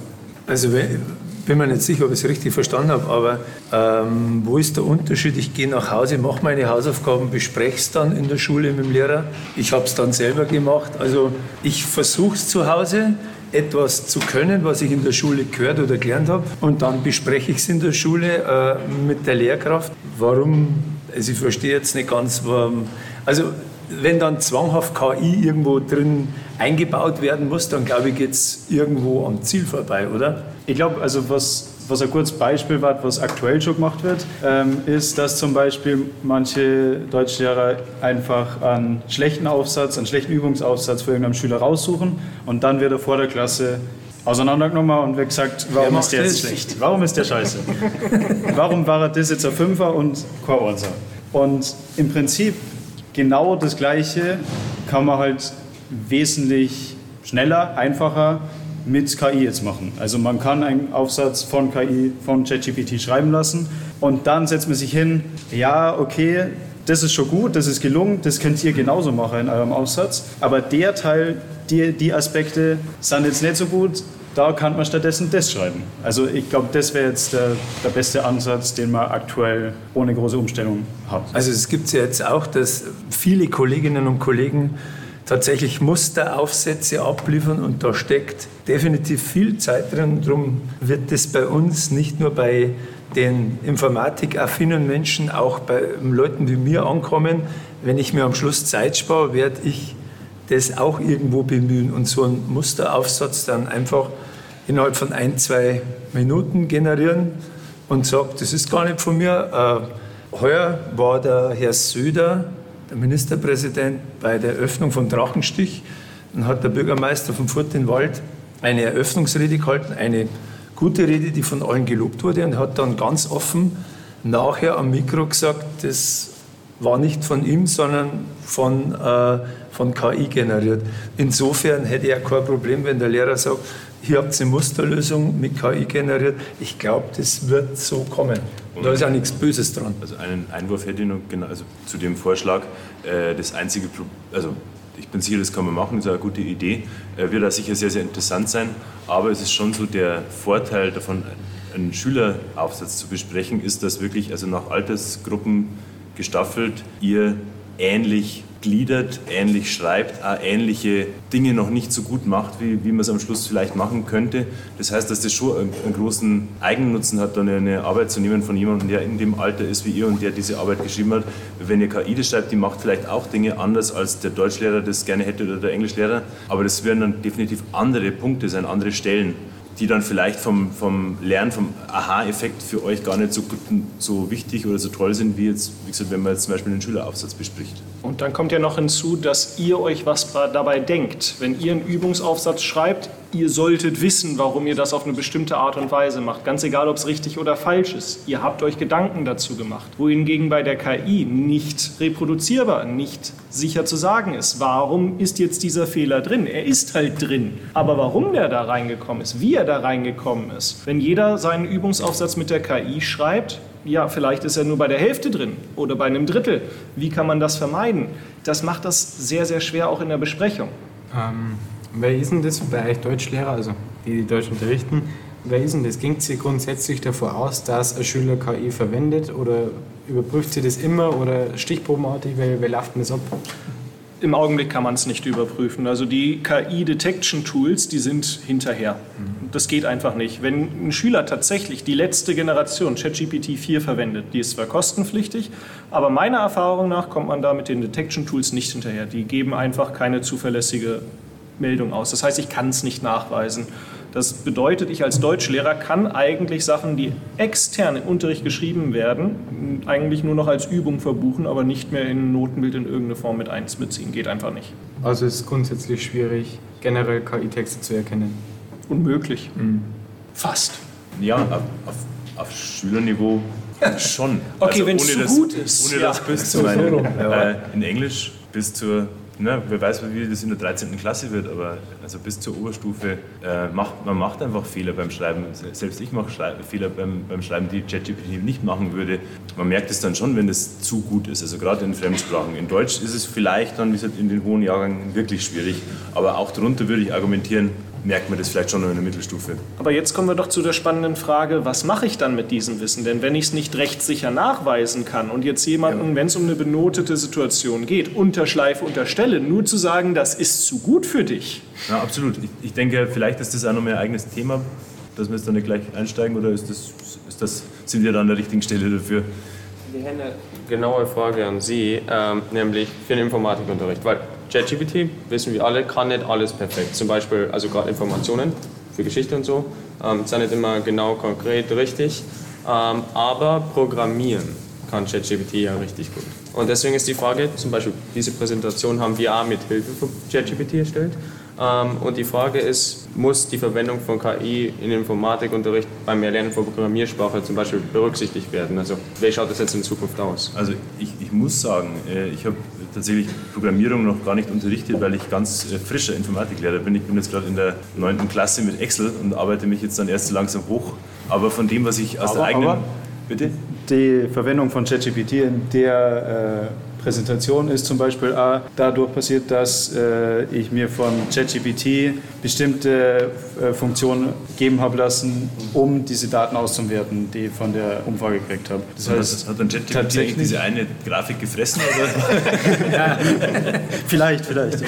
Also bin mir nicht sicher, ob ich es richtig verstanden habe, aber ähm, wo ist der Unterschied? Ich gehe nach Hause, mache meine Hausaufgaben, bespreche es dann in der Schule mit dem Lehrer. Ich habe es dann selber gemacht. Also ich versuche es zu Hause, etwas zu können, was ich in der Schule gehört oder gelernt habe. Und dann bespreche ich es in der Schule äh, mit der Lehrkraft. Warum, also ich verstehe jetzt nicht ganz, warum, also wenn dann zwanghaft KI irgendwo drin eingebaut werden muss, dann glaube ich, geht es irgendwo am Ziel vorbei, oder? Ich glaube, also was was ein kurzes Beispiel war, was aktuell schon gemacht wird, ähm, ist, dass zum Beispiel manche Deutschlehrer einfach einen schlechten Aufsatz, einen schlechten Übungsaufsatz für irgendeinen Schüler raussuchen und dann wird er vor der Klasse auseinandergenommen und wird gesagt, warum ist der jetzt schlecht? Warum ist der scheiße? warum war er das jetzt ein Fünfer und kein Einser? Und im Prinzip genau das Gleiche kann man halt wesentlich schneller, einfacher mit KI jetzt machen. Also man kann einen Aufsatz von KI, von ChatGPT schreiben lassen und dann setzt man sich hin, ja, okay, das ist schon gut, das ist gelungen, das könnt ihr genauso machen in eurem Aufsatz, aber der Teil, die, die Aspekte sind jetzt nicht so gut, da kann man stattdessen das schreiben. Also ich glaube, das wäre jetzt der, der, beste Ansatz, den man aktuell ohne große Umstellung hat. Also es gibt ja jetzt auch, dass viele Kolleginnen und Kollegen tatsächlich Musteraufsätze abliefern und da steckt definitiv viel Zeit drin. Darum wird das bei uns nicht nur bei den informatikaffinen Menschen, auch bei Leuten wie mir ankommen. Wenn ich mir am Schluss Zeit spare, werde ich das auch irgendwo bemühen und so einen Musteraufsatz dann einfach innerhalb von ein, zwei Minuten generieren und sagen, das ist gar nicht von mir. Äh, heuer war der Herr Söder der Ministerpräsident bei der Eröffnung von Drachenstich. Dann hat der Bürgermeister von Furt den Wald eine Eröffnungsrede gehalten, eine gute Rede, die von allen gelobt wurde und hat dann ganz offen nachher am Mikro gesagt, das war nicht von ihm, sondern von, äh, von KI generiert. Insofern hätte er kein Problem, wenn der Lehrer sagt, hier habt ihr eine Musterlösung mit KI generiert. Ich glaube, das wird so kommen. Und da ist ja nichts Böses dran. Also einen Einwurf hätte ich noch genau, also zu dem Vorschlag. Äh, das einzige, also ich bin sicher, das kann man machen, das ist eine gute Idee. Äh, wird auch sicher sehr, sehr interessant sein. Aber es ist schon so, der Vorteil davon, einen Schüleraufsatz zu besprechen, ist, dass wirklich also nach Altersgruppen gestaffelt ihr ähnlich gliedert, ähnlich schreibt, auch ähnliche Dinge noch nicht so gut macht, wie, wie man es am Schluss vielleicht machen könnte. Das heißt, dass das schon einen, großen Eigennutzen hat, dann eine Arbeit zu nehmen von jemandem, der in dem Alter ist wie ihr und der diese Arbeit geschrieben hat. Wenn ihr KI das schreibt, die macht vielleicht auch Dinge anders, als der Deutschlehrer das gerne hätte oder der Englischlehrer, aber das werden dann definitiv andere Punkte sein, andere Stellen die dann vielleicht vom, vom Lernen, vom Aha-Effekt für euch gar nicht so, so wichtig oder so toll sind, wie jetzt, wie gesagt, wenn man jetzt zum Beispiel einen Schüleraufsatz bespricht. Und dann kommt ja noch hinzu, dass ihr euch was dabei denkt. Wenn ihr einen Übungsaufsatz schreibt, ihr solltet wissen, warum ihr das auf eine bestimmte Art und Weise macht. Ganz egal, ob es richtig oder falsch ist. Ihr habt euch Gedanken dazu gemacht. Wohingegen bei der KI nicht reproduzierbar, nicht sicher zu sagen ist, warum ist jetzt dieser Fehler drin? Er ist halt drin. Aber warum der da reingekommen ist, wie er da reingekommen ist, wenn jeder seinen Übungsaufsatz mit der KI schreibt, ja, vielleicht ist er nur bei der Hälfte drin oder bei einem Drittel. Wie kann man das vermeiden? Das macht das sehr, sehr schwer auch in der Besprechung. Ähm, wer ist denn das bei euch Deutschlehrer, also die, die Deutsch unterrichten? Wer ist denn das? Ging sie grundsätzlich davor aus, dass ein Schüler KI verwendet oder überprüft sie das immer oder stichprobenartig? Wer, wer läuft denn das ab? Im Augenblick kann man es nicht überprüfen. Also die KI-Detection-Tools, die sind hinterher. Das geht einfach nicht. Wenn ein Schüler tatsächlich die letzte Generation ChatGPT 4 verwendet, die ist zwar kostenpflichtig, aber meiner Erfahrung nach kommt man da mit den Detection-Tools nicht hinterher. Die geben einfach keine zuverlässige Meldung aus. Das heißt, ich kann es nicht nachweisen. Das bedeutet, ich als Deutschlehrer kann eigentlich Sachen, die extern im Unterricht geschrieben werden, eigentlich nur noch als Übung verbuchen, aber nicht mehr in ein Notenbild in irgendeine Form mit einbeziehen. Geht einfach nicht. Also es ist grundsätzlich schwierig, generell KI-Texte zu erkennen. Unmöglich. Fast. Ja, auf, auf, auf Schülerniveau schon. Okay, wenn's ohne zu das- gut ist, Ohne ja. das bis zu meinem, rum, äh, in Englisch bis zur, ne, wer weiß, wie das in der 13. Klasse wird, aber also bis zur Oberstufe äh, macht man macht einfach Fehler beim Schreiben. Selbst ich mache Schrei Fehler beim, beim Schreiben, die ChatGPT nicht machen würde. Man merkt es dann schon, wenn es zu gut ist, also gerade in Fremdsprachen. In Deutsch ist es vielleicht dann, wie gesagt, in den hohen Jahrgängen wirklich schwierig, aber auch darunter würde ich argumentieren, merkt man das vielleicht schon in der Mittelstufe. Aber jetzt kommen wir doch zu der spannenden Frage, was mache ich dann mit diesem Wissen? Denn wenn ich es nicht rechtssicher nachweisen kann und jetzt jemanden, wenn es um eine benotete Situation geht, unterschleife, unterstelle, nur zu sagen, das ist zu gut für dich. Ja, absolut. Ich, ich denke, vielleicht ist das auch noch mein eigenes Thema, dass wir jetzt da nicht gleich einsteigen oder ist das, ist das, sind wir da an der richtigen Stelle dafür? Wir haben eine genaue Frage an Sie, ähm, nämlich für den Informatikunterricht. Weil ChatGPT, wissen wir alle, kann nicht alles perfekt. Zum Beispiel, also gerade Informationen für Geschichte und so, ähm, sind nicht immer genau konkret richtig. Ähm, aber Programmieren kann ChatGPT ja richtig gut. Und deswegen ist die Frage, zum Beispiel diese Präsentation haben wir auch mit Hilfe von ChatGPT erstellt. Ähm, und die Frage ist, muss die Verwendung von KI in Informatikunterricht beim Erlernen von Programmiersprache zum Beispiel berücksichtigt werden? Also wie schaut das jetzt in Zukunft aus? Also ich, ich muss sagen, äh, ich habe tatsächlich Programmierung noch gar nicht unterrichtet, weil ich ganz äh, frischer Informatiklehrer bin. Ich bin jetzt gerade in der 9. Klasse mit Excel und arbeite mich jetzt dann erst so langsam hoch. Aber von dem, was ich aus Aber- der eigenen... aber- Bitte? Die Verwendung von ChatGPT in der äh, Präsentation ist zum Beispiel auch dadurch passiert, dass äh, ich mir von ChatGPT bestimmte äh, Funktionen geben habe lassen, um diese Daten auszuwerten, die ich von der Umfrage gekriegt habe. Das heißt, hat dann ChatGPT eigentlich tatsächlich- diese eine Grafik gefressen? Oder? vielleicht, vielleicht.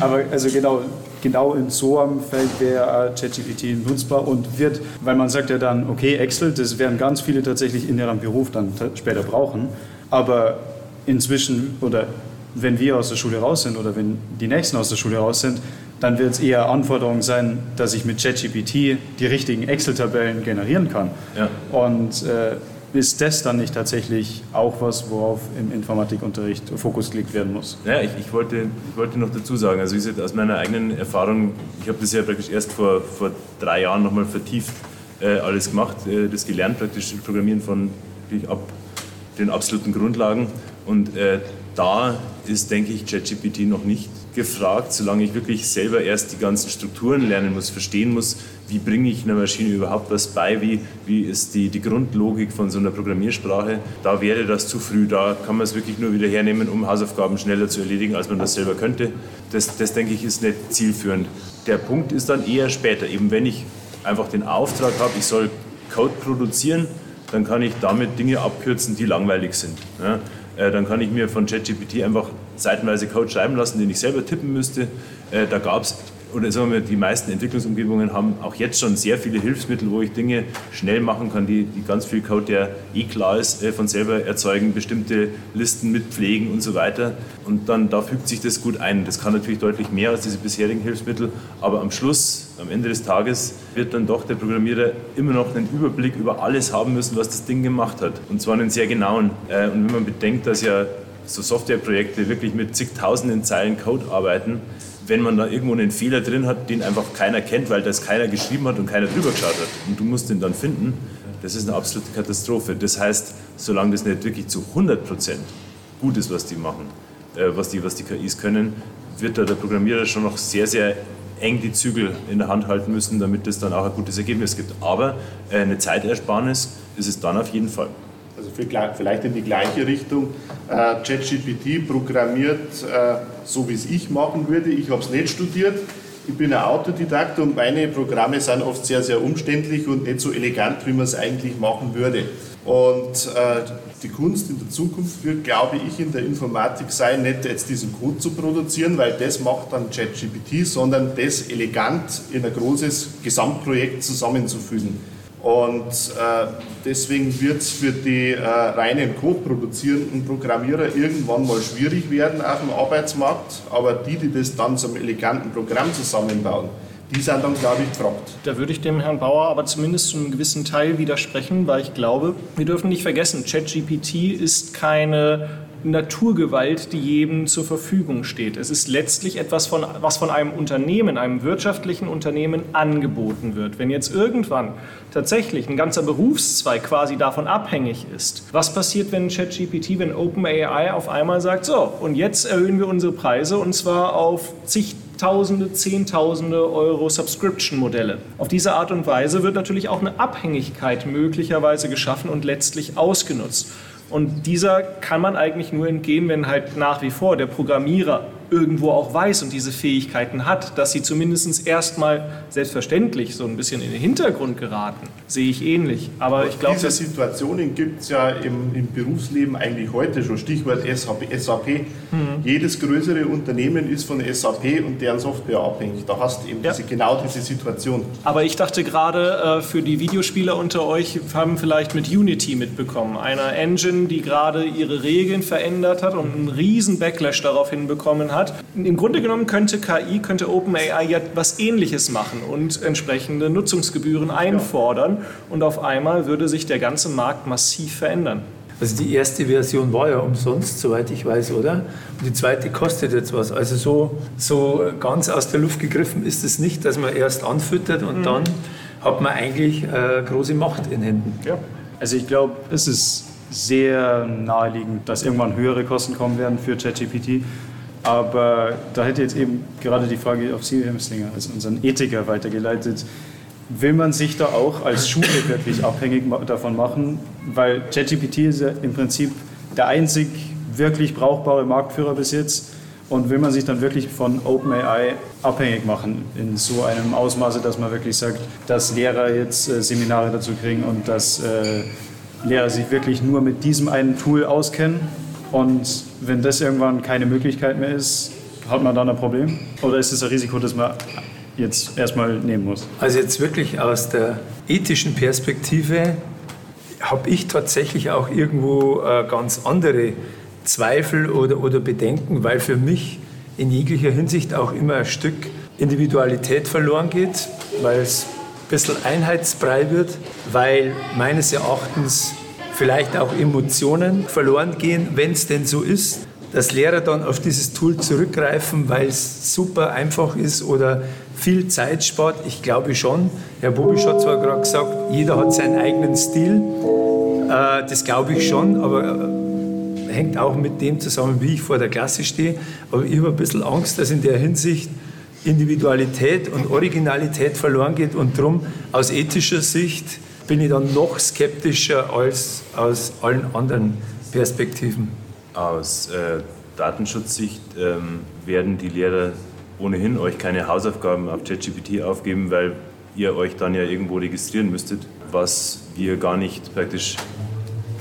Aber also genau, genau in so einem Feld wäre ChatGPT nutzbar und wird, weil man sagt ja dann, okay, Excel, das werden ganz viele tatsächlich in ihrem Beruf dann später brauchen. Aber inzwischen oder wenn wir aus der Schule raus sind oder wenn die Nächsten aus der Schule raus sind, dann wird es eher Anforderung sein, dass ich mit ChatGPT die richtigen Excel-Tabellen generieren kann. Ja. Und äh, ist das dann nicht tatsächlich auch was, worauf im Informatikunterricht Fokus gelegt werden muss? Naja, ich, ich, wollte, ich wollte noch dazu sagen, also wie gesagt, aus meiner eigenen Erfahrung, ich habe das ja praktisch erst vor, vor drei Jahren nochmal vertieft äh, alles gemacht, äh, das gelernt, praktisch Programmieren von ab den absoluten Grundlagen. Und äh, da ist, denke ich, ChatGPT noch nicht gefragt, solange ich wirklich selber erst die ganzen Strukturen lernen muss, verstehen muss, wie bringe ich einer Maschine überhaupt was bei, wie, wie ist die, die Grundlogik von so einer Programmiersprache. Da wäre das zu früh, da kann man es wirklich nur wieder hernehmen, um Hausaufgaben schneller zu erledigen, als man das selber könnte. Das, das denke ich, ist nicht zielführend. Der Punkt ist dann eher später, eben wenn ich einfach den Auftrag habe, ich soll Code produzieren, dann kann ich damit Dinge abkürzen, die langweilig sind. Ja? Äh, Dann kann ich mir von ChatGPT einfach seitenweise Code schreiben lassen, den ich selber tippen müsste. Äh, Da gab es, oder sagen wir, die meisten Entwicklungsumgebungen haben auch jetzt schon sehr viele Hilfsmittel, wo ich Dinge schnell machen kann, die, die ganz viel Code, der eh klar ist, äh, von selber erzeugen, bestimmte Listen mitpflegen und so weiter. Und dann da fügt sich das gut ein. Das kann natürlich deutlich mehr als diese bisherigen Hilfsmittel, aber am Schluss, am Ende des Tages, wird dann doch der Programmierer immer noch einen Überblick über alles haben müssen, was das Ding gemacht hat. Und zwar einen sehr genauen. Äh, Und wenn man bedenkt, dass ja so Softwareprojekte wirklich mit zigtausenden Zeilen Code arbeiten, wenn man da irgendwo einen Fehler drin hat, den einfach keiner kennt, weil das keiner geschrieben hat und keiner drüber geschaut hat und du musst den dann finden, das ist eine absolute Katastrophe. Das heißt, solange das nicht wirklich zu 100 Prozent gut ist, was die machen, äh, was, die, was die KIs können, wird da der Programmierer schon noch sehr, sehr eng die Zügel in der Hand halten müssen, damit es dann auch ein gutes Ergebnis gibt. Aber äh, eine Zeitersparnis ist es dann auf jeden Fall. Also vielleicht in die gleiche Richtung. Äh, ChatGPT programmiert äh, so, wie es ich machen würde. Ich habe es nicht studiert. Ich bin ein Autodidakt und meine Programme sind oft sehr, sehr umständlich und nicht so elegant, wie man es eigentlich machen würde. Und äh, die Kunst in der Zukunft wird, glaube ich, in der Informatik sein, nicht jetzt diesen Code zu produzieren, weil das macht dann ChatGPT, sondern das elegant in ein großes Gesamtprojekt zusammenzufügen. Und äh, deswegen wird es für die äh, reinen Code produzierenden Programmierer irgendwann mal schwierig werden auf dem Arbeitsmarkt, aber die, die das dann zum eleganten Programm zusammenbauen, die sind dann, glaube ich, gefragt. Da würde ich dem Herrn Bauer aber zumindest zu einem gewissen Teil widersprechen, weil ich glaube, wir dürfen nicht vergessen, ChatGPT ist keine Naturgewalt, die jedem zur Verfügung steht. Es ist letztlich etwas, von, was von einem Unternehmen, einem wirtschaftlichen Unternehmen angeboten wird. Wenn jetzt irgendwann tatsächlich ein ganzer Berufszweig quasi davon abhängig ist, was passiert, wenn ChatGPT, wenn OpenAI auf einmal sagt, so, und jetzt erhöhen wir unsere Preise und zwar auf zigtausende, zehntausende Euro Subscription-Modelle. Auf diese Art und Weise wird natürlich auch eine Abhängigkeit möglicherweise geschaffen und letztlich ausgenutzt. Und dieser kann man eigentlich nur entgehen, wenn halt nach wie vor der Programmierer irgendwo auch weiß und diese Fähigkeiten hat, dass sie zumindest erstmal selbstverständlich so ein bisschen in den Hintergrund geraten, sehe ich ähnlich. Aber ich glaube, diese Situationen gibt es ja im, im, Berufsleben eigentlich heute schon. Stichwort SAP. SAP. Mhm. Jedes größere Unternehmen ist von SAP und deren Software abhängig. Da hast du eben ja. diese, genau diese Situation. Aber ich dachte gerade, äh, für die Videospieler unter euch haben vielleicht mit Unity mitbekommen, einer Engine, die gerade ihre Regeln verändert hat und einen riesen Backlash darauf hinbekommen hat hat. Im Grunde genommen könnte KI, könnte OpenAI ja was Ähnliches machen und entsprechende Nutzungsgebühren einfordern und auf einmal würde sich der ganze Markt massiv verändern. Also die erste Version war ja umsonst, soweit ich weiß, oder? Und die zweite kostet jetzt was. Also so, so ganz aus der Luft gegriffen ist es nicht, dass man erst anfüttert und mhm. dann hat man eigentlich äh, große Macht in Händen. Ja. Also ich glaube, es ist sehr naheliegend, dass irgendwann höhere Kosten kommen werden für ChatGPT. Aber da hätte jetzt eben gerade die Frage auf Sie, Herr Misslinger, als unseren Ethiker weitergeleitet. Will man sich da auch als Schule wirklich abhängig davon machen? Weil ChatGPT ist ja im Prinzip der einzig wirklich brauchbare Marktführer bis jetzt. Und will man sich dann wirklich von OpenAI abhängig machen in so einem Ausmaße, dass man wirklich sagt, dass Lehrer jetzt äh, Seminare dazu kriegen und dass äh, Lehrer sich wirklich nur mit diesem einen Tool auskennen und wenn das irgendwann keine Möglichkeit mehr ist, hat man dann ein Problem? Oder ist es ein Risiko, das man jetzt erstmal nehmen muss? Also jetzt wirklich aus der ethischen Perspektive habe ich tatsächlich auch irgendwo äh, ganz andere Zweifel oder, oder Bedenken, weil für mich in jeglicher Hinsicht auch immer ein Stück Individualität verloren geht, weil es ein bisschen Einheitsbrei wird, weil meines Erachtens vielleicht auch Emotionen verloren gehen, wenn es denn so ist, dass Lehrer dann auf dieses Tool zurückgreifen, weil es super einfach ist oder viel Zeit spart. Ich glaube schon. Herr Bobisch hat zwar gerade gesagt, jeder hat seinen eigenen Stil. Äh, das glaube ich schon, aber äh, hängt auch mit dem zusammen, wie ich vor der Klasse stehe. Aber ich habe ein bisschen Angst, dass in der Hinsicht Individualität und Originalität verloren geht und darum aus ethischer Sicht bin ich dann noch skeptischer als aus allen anderen Perspektiven. Aus äh, Datenschutzsicht ähm, werden die Lehrer ohnehin euch keine Hausaufgaben auf ChatGPT aufgeben, weil ihr euch dann ja irgendwo registrieren müsstet, was wir gar nicht praktisch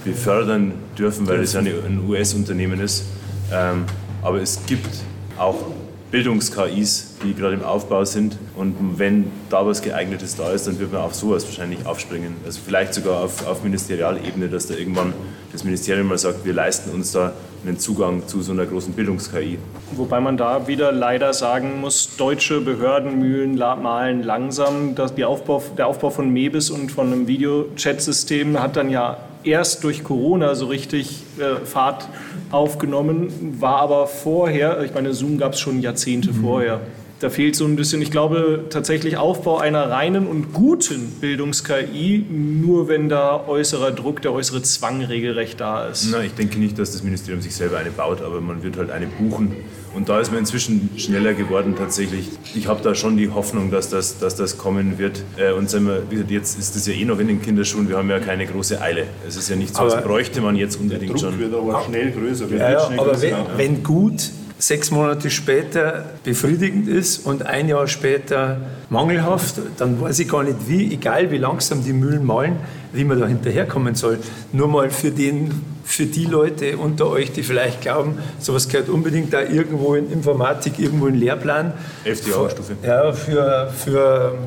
befördern dürfen, weil es ja ein US-Unternehmen ist. Ähm, aber es gibt auch Bildungs-KIs, die gerade im Aufbau sind. Und wenn da was geeignetes da ist, dann wird man auf sowas wahrscheinlich aufspringen. Also vielleicht sogar auf, auf Ministerialebene, dass da irgendwann das Ministerium mal sagt, wir leisten uns da einen Zugang zu so einer großen Bildungs-KI. Wobei man da wieder leider sagen muss, deutsche Behördenmühlen malen langsam. Das, Aufbau, der Aufbau von MEBIS und von einem Videochat-System hat dann ja erst durch Corona so richtig äh, Fahrt aufgenommen, war aber vorher, ich meine, Zoom gab es schon Jahrzehnte mhm. vorher. Da fehlt so ein bisschen, ich glaube, tatsächlich Aufbau einer reinen und guten Bildungs-KI, nur wenn da äußerer Druck, der äußere Zwang regelrecht da ist. Na, ich denke nicht, dass das Ministerium sich selber eine baut, aber man wird halt eine buchen. Und da ist man inzwischen schneller geworden tatsächlich. Ich habe da schon die Hoffnung, dass das, dass das kommen wird. Äh, und sagen wir, jetzt ist das ja eh noch in den Kinderschuhen, wir haben ja keine große Eile. Es ist ja nicht so, als bräuchte man jetzt unbedingt der Druck schon. wird aber schnell größer. Ja, ja, aber wenn, wenn gut sechs Monate später befriedigend ist und ein Jahr später mangelhaft, dann weiß ich gar nicht wie, egal wie langsam die Mühlen malen, wie man da hinterherkommen soll. Nur mal für, den, für die Leute unter euch, die vielleicht glauben, sowas gehört unbedingt da irgendwo in Informatik, irgendwo in Lehrplan. Elfte Jahrstufe. Ja, für, für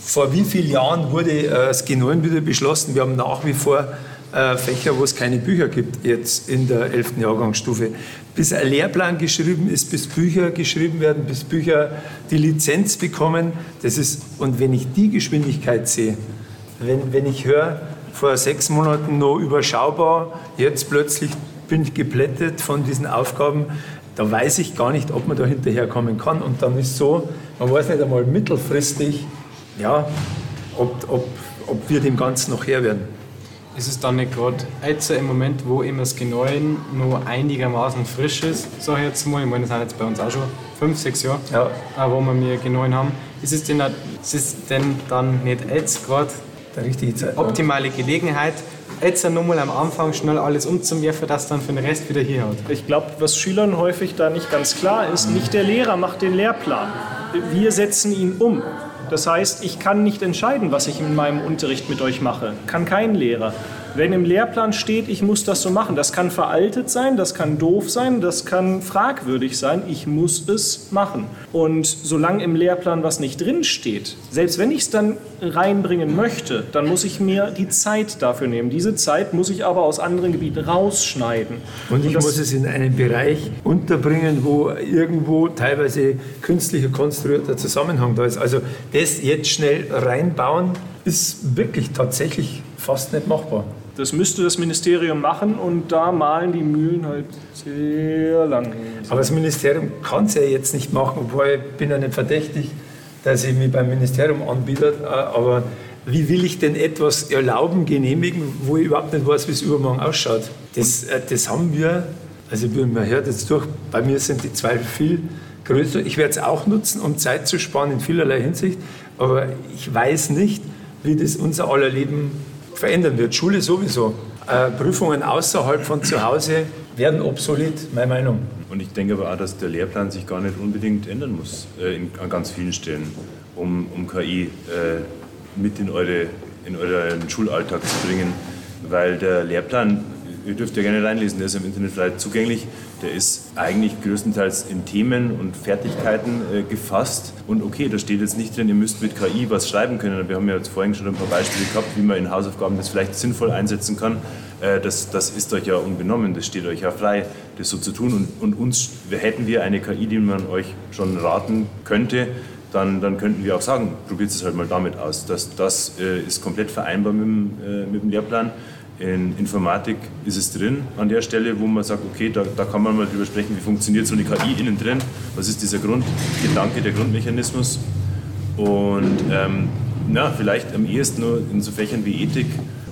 vor wie vielen Jahren wurde äh, das G9 wieder beschlossen? Wir haben nach wie vor Fächer, wo es keine Bücher gibt, jetzt in der 11. Jahrgangsstufe. Bis ein Lehrplan geschrieben ist, bis Bücher geschrieben werden, bis Bücher die Lizenz bekommen. Das ist, und wenn ich die Geschwindigkeit sehe, wenn, wenn ich höre, vor sechs Monaten noch überschaubar, jetzt plötzlich bin ich geplättet von diesen Aufgaben, da weiß ich gar nicht, ob man da hinterherkommen kann. Und dann ist so, man weiß nicht einmal mittelfristig, ja, ob, ob, ob wir dem Ganzen noch Herr werden ist es dann nicht gerade jetzt im Moment, wo immer das G9 nur einigermaßen frisch ist, sage ich jetzt mal, ich meine, das sind jetzt bei uns auch schon fünf, sechs Jahre, ja. Äh, wo wir mir G9 haben, ist es denn, ist es denn dann nicht jetzt gerade die optimale Gelegenheit, jetzt nochmal am Anfang schnell alles umzuwerfen, das dann für den Rest wieder hier hat? Ich glaube, was Schülern häufig da nicht ganz klar ist, nicht der Lehrer macht den Lehrplan. Wir setzen ihn um. Das heißt, ich kann nicht entscheiden, was ich in meinem Unterricht mit euch mache. Kann kein Lehrer. Wenn im Lehrplan steht, ich muss das so machen, das kann veraltet sein, das kann doof sein, das kann fragwürdig sein, ich muss es machen. Und solange im Lehrplan was nicht drin steht, selbst wenn ich es dann reinbringen möchte, dann muss ich mir die Zeit dafür nehmen. Diese Zeit muss ich aber aus anderen Gebieten rausschneiden. Und ich Und muss es in einen Bereich unterbringen, wo irgendwo teilweise künstlicher konstruierter Zusammenhang da ist. Also das jetzt schnell reinbauen, ist wirklich tatsächlich fast nicht machbar. Das müsste das Ministerium machen und da malen die Mühlen halt sehr lang. Aber das Ministerium kann es ja jetzt nicht machen, obwohl ich bin ja nicht verdächtig, dass ich mich beim Ministerium anbiete. Aber wie will ich denn etwas erlauben, genehmigen, wo ich überhaupt nicht weiß, wie es übermorgen ausschaut? Das, äh, das haben wir, also man hört jetzt durch, bei mir sind die Zweifel viel größer. Ich werde es auch nutzen, um Zeit zu sparen in vielerlei Hinsicht, aber ich weiß nicht, wie das unser aller Leben verändern wird. Schule sowieso. Äh, Prüfungen außerhalb von zu Hause werden obsolet, meine Meinung. Und ich denke aber auch, dass der Lehrplan sich gar nicht unbedingt ändern muss äh, in, an ganz vielen Stellen, um, um KI äh, mit in, eure, in euren Schulalltag zu bringen. Weil der Lehrplan ihr dürft ja gerne reinlesen, der ist im Internet frei zugänglich. Der ist eigentlich größtenteils in Themen und Fertigkeiten äh, gefasst. Und okay, da steht jetzt nicht drin, ihr müsst mit KI was schreiben können. Wir haben ja jetzt vorhin schon ein paar Beispiele gehabt, wie man in Hausaufgaben das vielleicht sinnvoll einsetzen kann. Äh, das, das ist euch ja unbenommen, das steht euch ja frei, das so zu tun. Und, und uns, hätten wir eine KI, die man euch schon raten könnte, dann, dann könnten wir auch sagen, probiert es halt mal damit aus. Das, das äh, ist komplett vereinbar mit dem, äh, mit dem Lehrplan. In Informatik ist es drin an der Stelle, wo man sagt, okay, da, da kann man mal drüber sprechen, wie funktioniert so eine KI innen drin, was ist dieser Grundgedanke, der Grundmechanismus. Und ähm, na, vielleicht am ehesten nur in so Fächern wie Ethik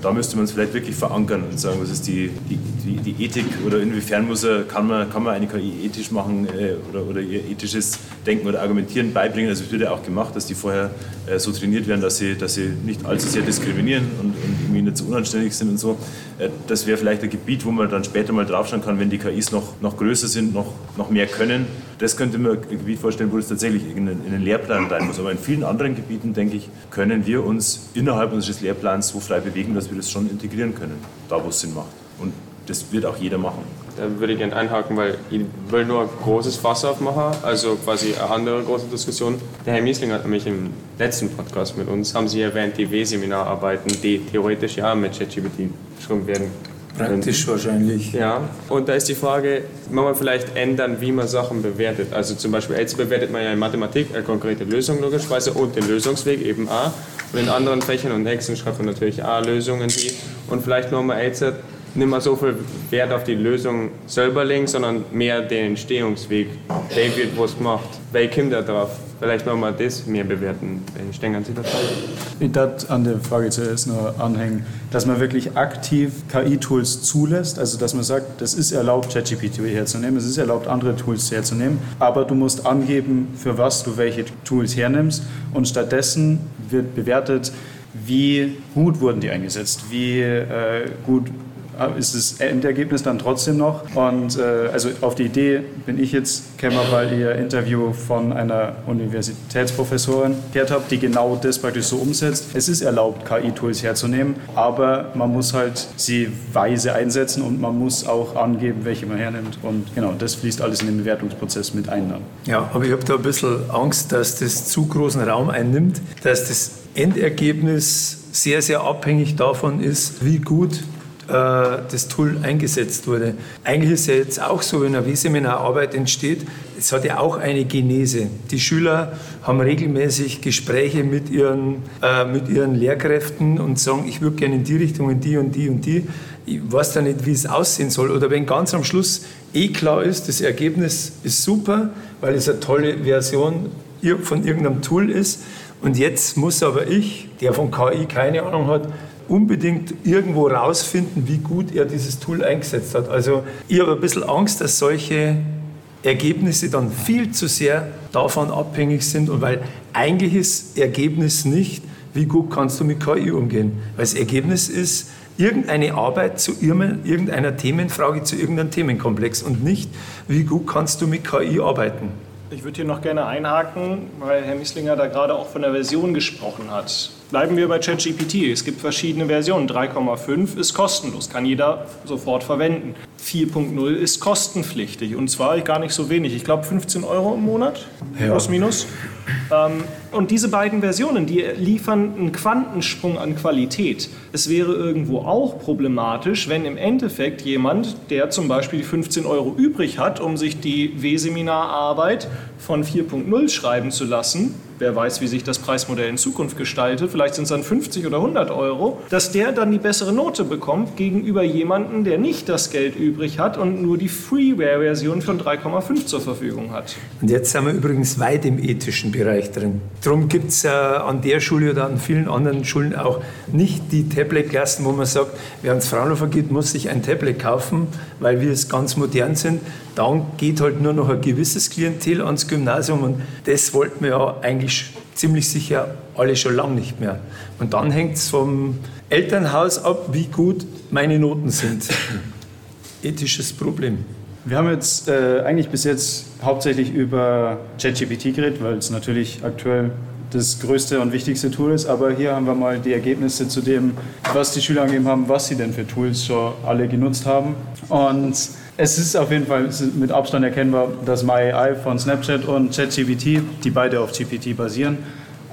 da müsste man es vielleicht wirklich verankern und sagen, was ist die, die, die, die Ethik oder inwiefern muss er, kann, man, kann man eine KI ethisch machen äh, oder, oder ihr ethisches Denken oder Argumentieren beibringen. Also es wird ja auch gemacht, dass die vorher äh, so trainiert werden, dass sie, dass sie nicht allzu sehr diskriminieren und, und irgendwie nicht so unanständig sind und so. Äh, das wäre vielleicht ein Gebiet, wo man dann später mal draufschauen kann, wenn die KIs noch, noch größer sind, noch, noch mehr können. Das könnte man ein Gebiet vorstellen, wo es tatsächlich in den, in den Lehrplan rein muss. Aber in vielen anderen Gebieten, denke ich, können wir uns innerhalb unseres Lehrplans so frei bewegen, dass wir das schon integrieren können, da wo es Sinn macht. Und das wird auch jeder machen. Da würde ich gerne einhaken, weil ich will nur ein großes Fass aufmachen, also quasi eine andere große Diskussion. Der Herr Miesling hat nämlich im letzten Podcast mit uns, haben Sie erwähnt, die W-Seminararbeiten, die theoretisch ja mit ChatGPT geschrieben werden Praktisch wahrscheinlich. Ja, und da ist die Frage, man man vielleicht ändern, wie man Sachen bewertet. Also zum Beispiel, jetzt bewertet man ja in Mathematik eine konkrete Lösung logischerweise und den Lösungsweg eben A. Und in anderen Fächern und Hexen schreibt man natürlich A-Lösungen, die. Und vielleicht nochmal jetzt nicht mehr so viel Wert auf die Lösung selber legen, sondern mehr den Entstehungsweg. Wird was gemacht? Wer kommt da drauf? Vielleicht noch mal das mehr bewerten. Ich denke an Sie dabei. Ich darf an der Frage zuerst noch anhängen, dass man wirklich aktiv KI-Tools zulässt, also dass man sagt, das ist erlaubt, ChatGPT herzunehmen, es ist erlaubt, andere Tools herzunehmen, aber du musst angeben, für was du welche Tools hernimmst und stattdessen wird bewertet, wie gut wurden die eingesetzt, wie äh, gut ist das Endergebnis dann trotzdem noch. Und äh, also auf die Idee bin ich jetzt gekommen, weil ihr Interview von einer Universitätsprofessorin gehört habt, die genau das praktisch so umsetzt. Es ist erlaubt, KI-Tools herzunehmen, aber man muss halt sie weise einsetzen und man muss auch angeben, welche man hernimmt. Und genau, das fließt alles in den Bewertungsprozess mit ein. Dann. Ja, aber ich habe da ein bisschen Angst, dass das zu großen Raum einnimmt, dass das Endergebnis sehr, sehr abhängig davon ist, wie gut äh, das Tool eingesetzt wurde. Eigentlich ist es ja jetzt auch so, wenn eine W-Seminararbeit entsteht, es hat ja auch eine Genese. Die Schüler haben regelmäßig Gespräche mit ihren, äh, mit ihren Lehrkräften und sagen, ich würde gerne in die Richtung, in die und die und die. Ich weiß da nicht, wie es aussehen soll. Oder wenn ganz am Schluss eh klar ist, das Ergebnis ist super, weil es eine tolle Version von irgendeinem Tool ist. Und jetzt muss aber ich, der von KI keine Ahnung hat, unbedingt irgendwo rausfinden, wie gut er dieses Tool eingesetzt hat. Also ich habe ein bisschen Angst, dass solche Ergebnisse dann viel zu sehr davon abhängig sind und weil eigentlich ist Ergebnis nicht, wie gut kannst du mit KI umgehen. Weil das Ergebnis ist irgendeine Arbeit zu irgendeiner Themenfrage, zu irgendeinem Themenkomplex und nicht, wie gut kannst du mit KI arbeiten. Ich würde hier noch gerne einhaken, weil Herr Misslinger da gerade auch von der Version gesprochen hat. Bleiben wir bei ChatGPT. Es gibt verschiedene Versionen. 3,5 ist kostenlos, kann jeder sofort verwenden. 4.0 ist kostenpflichtig und zwar gar nicht so wenig. Ich glaube 15 Euro im Monat, ja. plus minus. Ähm, und diese beiden Versionen, die liefern einen Quantensprung an Qualität. Es wäre irgendwo auch problematisch, wenn im Endeffekt jemand, der zum Beispiel 15 Euro übrig hat, um sich die W-Seminararbeit von 4.0 schreiben zu lassen, wer weiß, wie sich das Preismodell in Zukunft gestaltet, vielleicht sind es dann 50 oder 100 Euro, dass der dann die bessere Note bekommt gegenüber jemandem, der nicht das Geld übrig hat und nur die Freeware-Version von 3,5 zur Verfügung hat. Und jetzt sind wir übrigens weit im ethischen Bereich drin. Darum gibt es äh, an der Schule oder an vielen anderen Schulen auch nicht die Tablet-Klassen, wo man sagt, wer ans Fraunhofer geht, muss sich ein Tablet kaufen, weil wir es ganz modern sind. Dann geht halt nur noch ein gewisses Klientel ans Gymnasium und das wollten wir ja eigentlich ziemlich sicher alle schon lange nicht mehr. Und dann hängt es vom Elternhaus ab, wie gut meine Noten sind. Ethisches Problem. Wir haben jetzt äh, eigentlich bis jetzt hauptsächlich über ChatGPT geredet, weil es natürlich aktuell das größte und wichtigste Tool ist. Aber hier haben wir mal die Ergebnisse zu dem, was die Schüler angegeben haben, was sie denn für Tools schon alle genutzt haben. Und es ist auf jeden Fall mit Abstand erkennbar, dass MyAI von Snapchat und ChatGPT, die beide auf GPT basieren,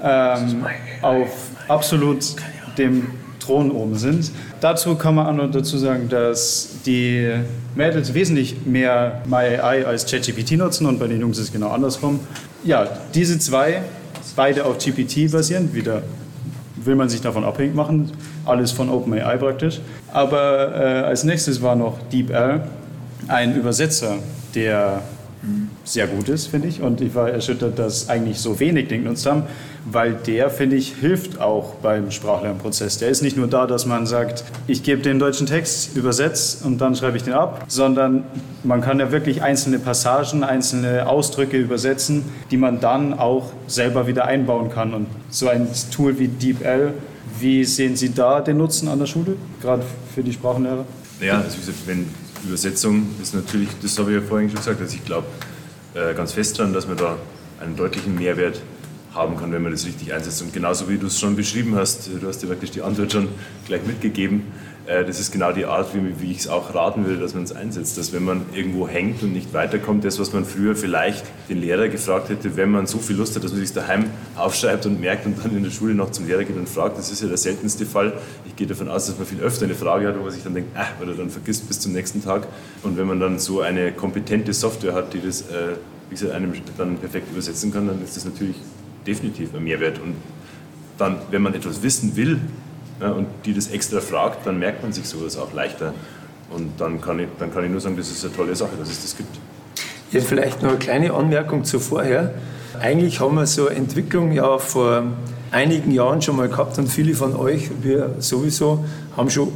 ähm, auf absolut dem Thron oben sind. Dazu kann man auch noch dazu sagen, dass die Mädels wesentlich mehr MyAI als ChatGPT nutzen und bei den Jungs ist es genau andersrum. Ja, diese zwei, beide auf GPT basieren, wieder will man sich davon abhängig machen, alles von OpenAI praktisch. Aber äh, als nächstes war noch DeepL, ein Übersetzer, der sehr gut ist, finde ich. Und ich war erschüttert, dass eigentlich so wenig den genutzt haben, weil der, finde ich, hilft auch beim Sprachlernprozess. Der ist nicht nur da, dass man sagt, ich gebe den deutschen Text, übersetze und dann schreibe ich den ab, sondern man kann ja wirklich einzelne Passagen, einzelne Ausdrücke übersetzen, die man dann auch selber wieder einbauen kann. Und so ein Tool wie DeepL, wie sehen Sie da den Nutzen an der Schule, gerade für die Sprachenlehrer? Ja, also wenn Übersetzung ist natürlich, das habe ich ja vorhin schon gesagt, also ich glaube äh, ganz fest daran, dass man da einen deutlichen Mehrwert haben kann, wenn man das richtig einsetzt. Und genauso wie du es schon beschrieben hast, du hast dir wirklich die Antwort schon gleich mitgegeben, das ist genau die Art, wie, ich es auch raten würde, dass man es einsetzt. Dass wenn man irgendwo hängt und nicht weiterkommt, das, was man früher vielleicht den Lehrer gefragt hätte, wenn man so viel Lust hat, dass man sich daheim aufschreibt und merkt und dann in der Schule noch zum Lehrer geht und fragt, das ist ja der seltenste Fall. Ich gehe davon aus, dass man viel öfter eine Frage hat, wo man sich dann denkt, ah, oder dann vergisst bis zum nächsten Tag. Und wenn man dann so eine kompetente Software hat, die das, äh, wie gesagt, einem dann perfekt übersetzen kann, dann ist das natürlich definitiv ein Mehrwert. Und dann, wenn man etwas wissen will, ja, und die das extra fragt, dann merkt man sich sowas auch leichter. Und dann kann, ich, dann kann ich nur sagen, das ist eine tolle Sache, dass es das gibt. Ja, vielleicht noch eine kleine Anmerkung zu vorher. Eigentlich haben wir so eine Entwicklung ja vor einigen Jahren schon mal gehabt und viele von euch, wir sowieso, haben schon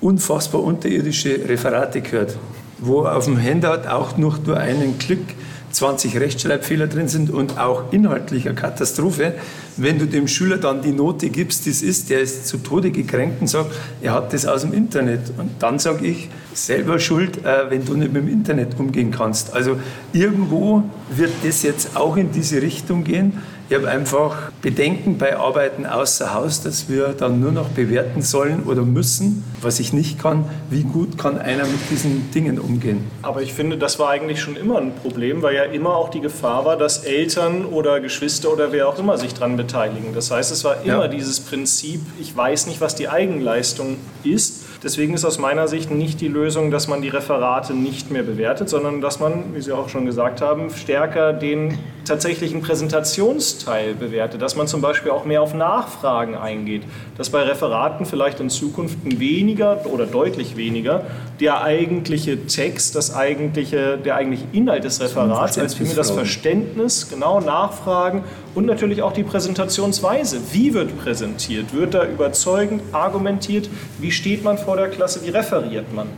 unfassbar unterirdische Referate gehört, wo auf dem Handout auch noch nur einen Klick 20 Rechtschreibfehler drin sind und auch inhaltlicher Katastrophe. Wenn du dem Schüler dann die Note gibst, das ist, der ist zu Tode gekränkt und sagt, er hat das aus dem Internet. Und dann sage ich, selber schuld, äh, wenn du nicht mit dem Internet umgehen kannst. Also irgendwo wird das jetzt auch in diese Richtung gehen. Ich habe einfach Bedenken bei Arbeiten außer Haus, dass wir dann nur noch bewerten sollen oder müssen, was ich nicht kann. Wie gut kann einer mit diesen Dingen umgehen? Aber ich finde, das war eigentlich schon immer ein Problem, weil ja immer auch die Gefahr war, dass Eltern oder Geschwister oder wer auch immer sich daran beteiligen. Das heißt, es war immer ja. dieses Prinzip, ich weiß nicht, was die Eigenleistung ist Deswegen ist aus meiner Sicht nicht die Lösung, dass man die Referate nicht mehr bewertet, sondern dass man, wie Sie auch schon gesagt haben, stärker den tatsächlichen Präsentationsteil bewertet, dass man zum Beispiel auch mehr auf Nachfragen eingeht, dass bei Referaten vielleicht in Zukunft weniger oder deutlich weniger der eigentliche Text, das eigentliche, der eigentliche Inhalt des Referats, als vielmehr das Verständnis, genau Nachfragen und natürlich auch die Präsentationsweise. Wie wird präsentiert? Wird da überzeugend argumentiert? Wie steht man vor der Klasse? Wie referiert man?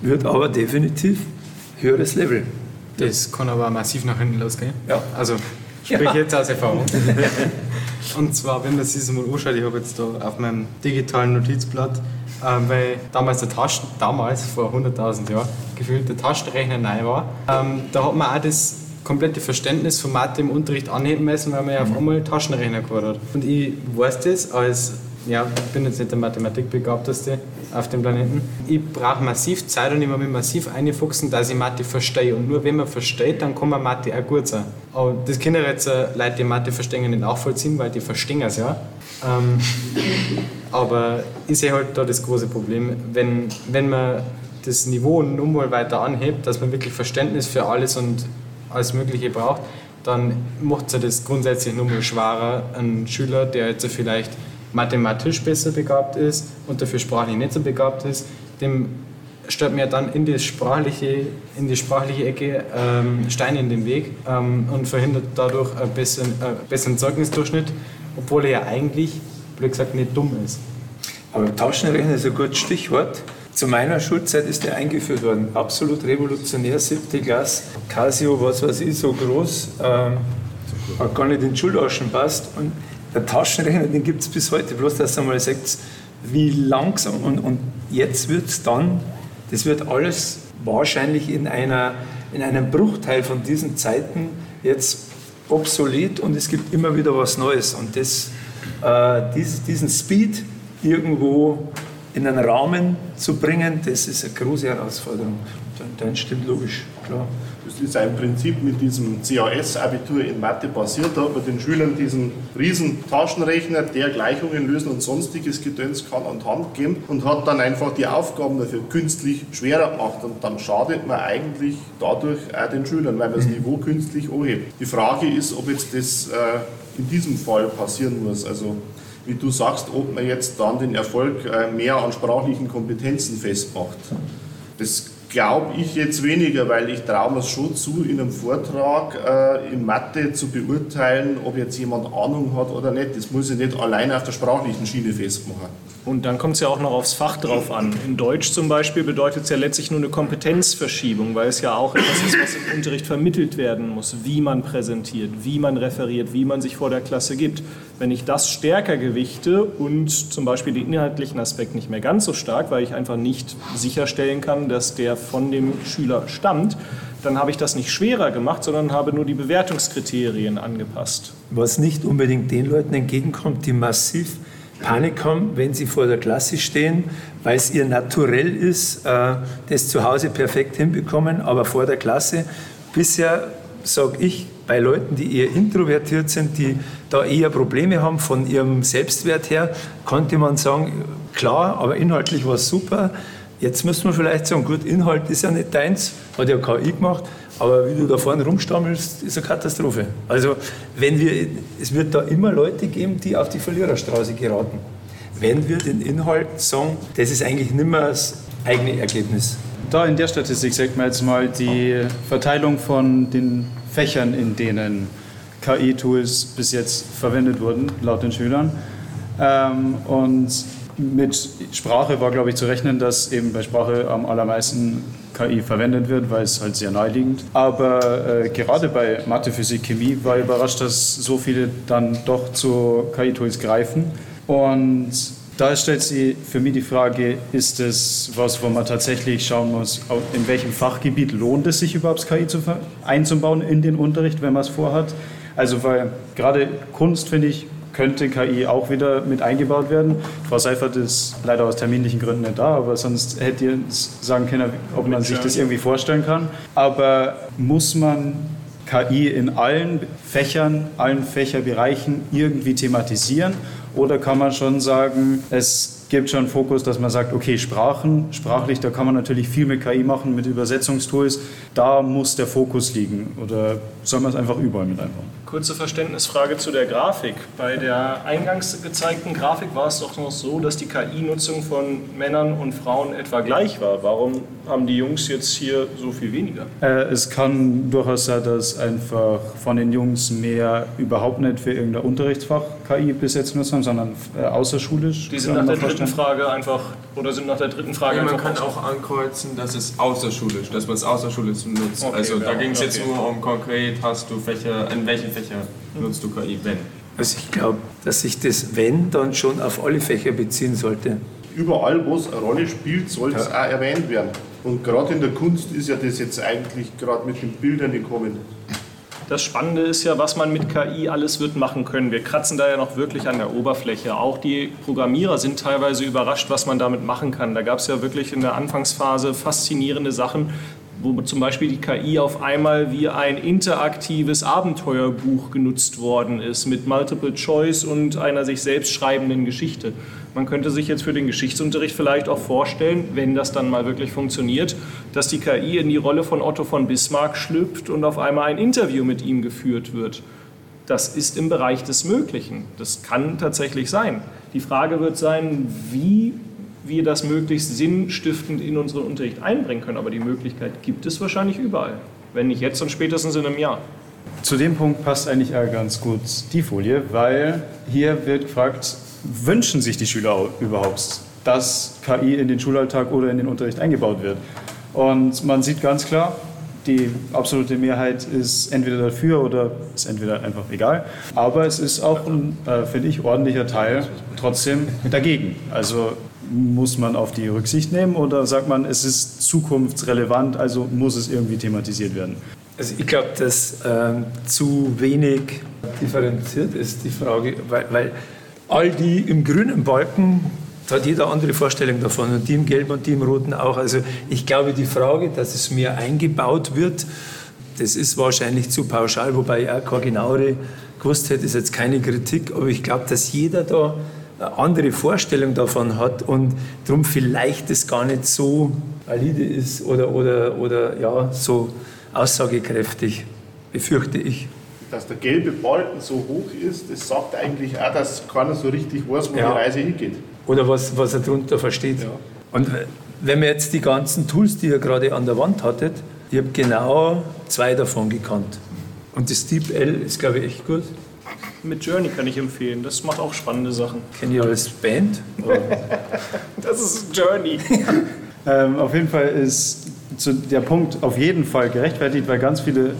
Wird aber definitiv höheres Level. Das kann aber massiv nach hinten losgehen. Ja. Also, sprich ja. jetzt aus Erfahrung. Und zwar, wenn man sich das mal anschaut, ich habe jetzt da auf meinem digitalen Notizblatt, ähm, weil damals der Taschen, damals vor 100.000 Jahren, gefühlt der Taschenrechner neu war, ähm, da hat man auch das komplette Verständnis von Mathe im Unterricht anheben müssen, weil man ja auf mhm. einmal Taschenrechner gehabt hat. Und ich weiß das als ja, ich bin jetzt nicht der Mathematikbegabteste auf dem Planeten. Ich brauche massiv Zeit und ich muss mich massiv einfuchsen, dass ich Mathe verstehe. Und nur wenn man versteht, dann kann man Mathe auch gut sein. Aber das können jetzt äh, Leute, die Mathe verstehen, nicht nachvollziehen, weil die verstehen es ja. Ähm, aber ich sehe halt da das große Problem, wenn, wenn man das Niveau nun mal weiter anhebt, dass man wirklich Verständnis für alles und alles Mögliche braucht, dann macht es das grundsätzlich nur mal schwerer, einen Schüler, der jetzt vielleicht mathematisch besser begabt ist und dafür sprachlich nicht so begabt ist, dem stellt mir dann in die sprachliche, in die sprachliche Ecke ähm, Steine in den Weg ähm, und verhindert dadurch ein bisschen, äh, besseren Zeugnisdurchschnitt, obwohl er ja eigentlich, blöd gesagt, nicht dumm ist. Aber Taschenrechner ist ein gutes Stichwort. Zu meiner Schulzeit ist der eingeführt worden. Absolut revolutionär, siebte Klasse. Casio, was weiß ich, so groß, ähm, hat gar nicht in den Schulaschen passt. Und der Taschenrechner, den gibt es bis heute, bloß dass ihr mal sagt, wie langsam und, und jetzt wird es dann, das wird alles wahrscheinlich in, einer, in einem Bruchteil von diesen Zeiten jetzt obsolet und es gibt immer wieder was Neues und das, äh, dies, diesen Speed irgendwo in einen Rahmen zu bringen, das ist eine große Herausforderung. Dann stimmt logisch, klar. Das ist ein Prinzip mit diesem CAS-Abitur in Mathe passiert. Da hat man den Schülern diesen riesen Taschenrechner, der Gleichungen lösen und sonstiges Gedöns kann an die Hand geben und hat dann einfach die Aufgaben dafür künstlich schwerer gemacht. Und dann schadet man eigentlich dadurch auch den Schülern, weil man das Niveau künstlich anhebt. Die Frage ist, ob jetzt das äh, in diesem Fall passieren muss. Also wie du sagst, ob man jetzt dann den Erfolg äh, mehr an sprachlichen Kompetenzen festmacht. Das glaube ich jetzt weniger, weil ich traue mir es schon zu, in einem Vortrag äh, in Mathe zu beurteilen, ob jetzt jemand Ahnung hat oder nicht. Das muss ich nicht allein auf der sprachlichen Schiene festmachen. Und dann kommt es ja auch noch aufs Fach drauf an. In Deutsch zum Beispiel bedeutet es ja letztlich nur eine Kompetenzverschiebung, weil es ja auch etwas ist, was im Unterricht vermittelt werden muss, wie man präsentiert, wie man referiert, wie man sich vor der Klasse gibt. Wenn ich das stärker gewichte und zum Beispiel den inhaltlichen Aspekt nicht mehr ganz so stark, weil ich einfach nicht sicherstellen kann, dass der von dem Schüler stammt, dann habe ich das nicht schwerer gemacht, sondern habe nur die Bewertungskriterien angepasst. Was nicht unbedingt den Leuten entgegenkommt, die massiv Panik haben, wenn sie vor der Klasse stehen, weil es ihr naturell ist, äh, das zu Hause perfekt hinbekommen, aber vor der Klasse. Bisher sage ich bei Leuten, die eher introvertiert sind, die da eher Probleme haben von ihrem Selbstwert her, konnte man sagen, klar, aber inhaltlich war es super. Jetzt müssen wir vielleicht sagen, gut, Inhalt ist ja nicht deins, hat ja KI gemacht, aber wie du da vorne rumstammelst, ist eine Katastrophe. Also wenn wir, es wird da immer Leute geben, die auf die Verliererstraße geraten. Wenn wir den Inhalt sagen, das ist eigentlich nicht mehr das eigene Ergebnis. da in der Statistik sieht man jetzt mal die Verteilung von den Fächern, in denen KI-Tools bis jetzt verwendet wurden, laut den Schülern. Ähm, und mit Sprache war, glaube ich, zu rechnen, dass eben bei Sprache am allermeisten KI verwendet wird, weil es halt sehr naheliegend. Aber äh, gerade bei Mathe, Physik, Chemie war überrascht, dass so viele dann doch zu KI-Tools greifen. Und da stellt sich für mich die Frage, ist es was, wo man tatsächlich schauen muss, in welchem Fachgebiet lohnt es sich überhaupt KI zu einzubauen in den Unterricht, wenn man es vorhat? Also weil gerade Kunst, finde ich, könnte KI auch wieder mit eingebaut werden. Frau Seifert ist leider aus terminlichen Gründen nicht da, aber sonst hätte ihr sagen können, ob man sich das irgendwie vorstellen kann. Aber muss man KI in allen Fächern, allen Fächerbereichen irgendwie thematisieren? Oder kann man schon sagen, es gibt schon Fokus, dass man sagt, okay, Sprachen, sprachlich, da kann man natürlich viel mit KI machen, mit Übersetzungstools, da muss der Fokus liegen. Oder soll man es einfach überall mit einbauen? Kurze Verständnisfrage zu der Grafik. Bei der eingangs gezeigten Grafik war es doch noch so, dass die KI-Nutzung von Männern und Frauen etwa gleich war. Warum haben die Jungs jetzt hier so viel weniger? Äh, es kann durchaus sein, dass einfach von den Jungs mehr überhaupt nicht für irgendein Unterrichtsfach KI bis jetzt nutzen, sondern äh, außerschulisch. Die sind nach der dritten Frage einfach, oder sind nach der dritten Frage ja, man kann auch ankreuzen, dass es außerschulisch, dass man es außerschulisch nutzt. Okay, also da ja, ging es jetzt okay. nur um konkret, hast du Fächer, in welchen Fächern nutzt du KI, wenn? Also ich glaube, dass sich das Wenn dann schon auf alle Fächer beziehen sollte. Überall, wo es eine Rolle spielt, soll es auch erwähnt werden. Und gerade in der Kunst ist ja das jetzt eigentlich gerade mit den Bildern gekommen. Das Spannende ist ja, was man mit KI alles wird machen können. Wir kratzen da ja noch wirklich an der Oberfläche. Auch die Programmierer sind teilweise überrascht, was man damit machen kann. Da gab es ja wirklich in der Anfangsphase faszinierende Sachen, wo zum Beispiel die KI auf einmal wie ein interaktives Abenteuerbuch genutzt worden ist mit Multiple Choice und einer sich selbst schreibenden Geschichte. Man könnte sich jetzt für den Geschichtsunterricht vielleicht auch vorstellen, wenn das dann mal wirklich funktioniert, dass die KI in die Rolle von Otto von Bismarck schlüpft und auf einmal ein Interview mit ihm geführt wird. Das ist im Bereich des Möglichen. Das kann tatsächlich sein. Die Frage wird sein, wie wir das möglichst sinnstiftend in unseren Unterricht einbringen können. Aber die Möglichkeit gibt es wahrscheinlich überall. Wenn nicht jetzt, dann spätestens in einem Jahr. Zu dem Punkt passt eigentlich ganz gut die Folie, weil hier wird gefragt, wünschen sich die Schüler überhaupt, dass KI in den Schulalltag oder in den Unterricht eingebaut wird? Und man sieht ganz klar, die absolute Mehrheit ist entweder dafür oder ist entweder einfach egal. Aber es ist auch ein, äh, finde ich, ordentlicher Teil trotzdem dagegen. Also muss man auf die Rücksicht nehmen oder sagt man, es ist zukunftsrelevant, also muss es irgendwie thematisiert werden? Also ich glaube, dass ähm, zu wenig differenziert ist die Frage, weil, weil all die im grünen Balken, da hat jeder andere Vorstellung davon und die im gelben und die im roten auch. Also ich glaube, die Frage, dass es mehr eingebaut wird, das ist wahrscheinlich zu pauschal, wobei ich auch keine genauere gewusst hätte, ist jetzt keine Kritik, aber ich glaube, dass jeder da eine andere Vorstellung davon hat und darum vielleicht das gar nicht so valide ist oder, oder, oder ja, so aussagekräftig, befürchte ich. Dass der gelbe Balken so hoch ist, das sagt eigentlich auch, dass keiner so richtig weiß, wo Ja. die Reise hingeht. Oder was, was er darunter versteht. Und äh, wenn man jetzt die ganzen Tools, die ihr gerade an der Wand hattet, ich habe genau zwei davon gekannt. Und das Deep L ist, glaube ich, echt gut. Mit Journey kann ich empfehlen. Das macht auch spannende Sachen. Kenne ich als Band. Das ist Journey. Ähm, auf jeden Fall ist zu der Punkt auf jeden Fall gerechtfertigt, weil ganz viele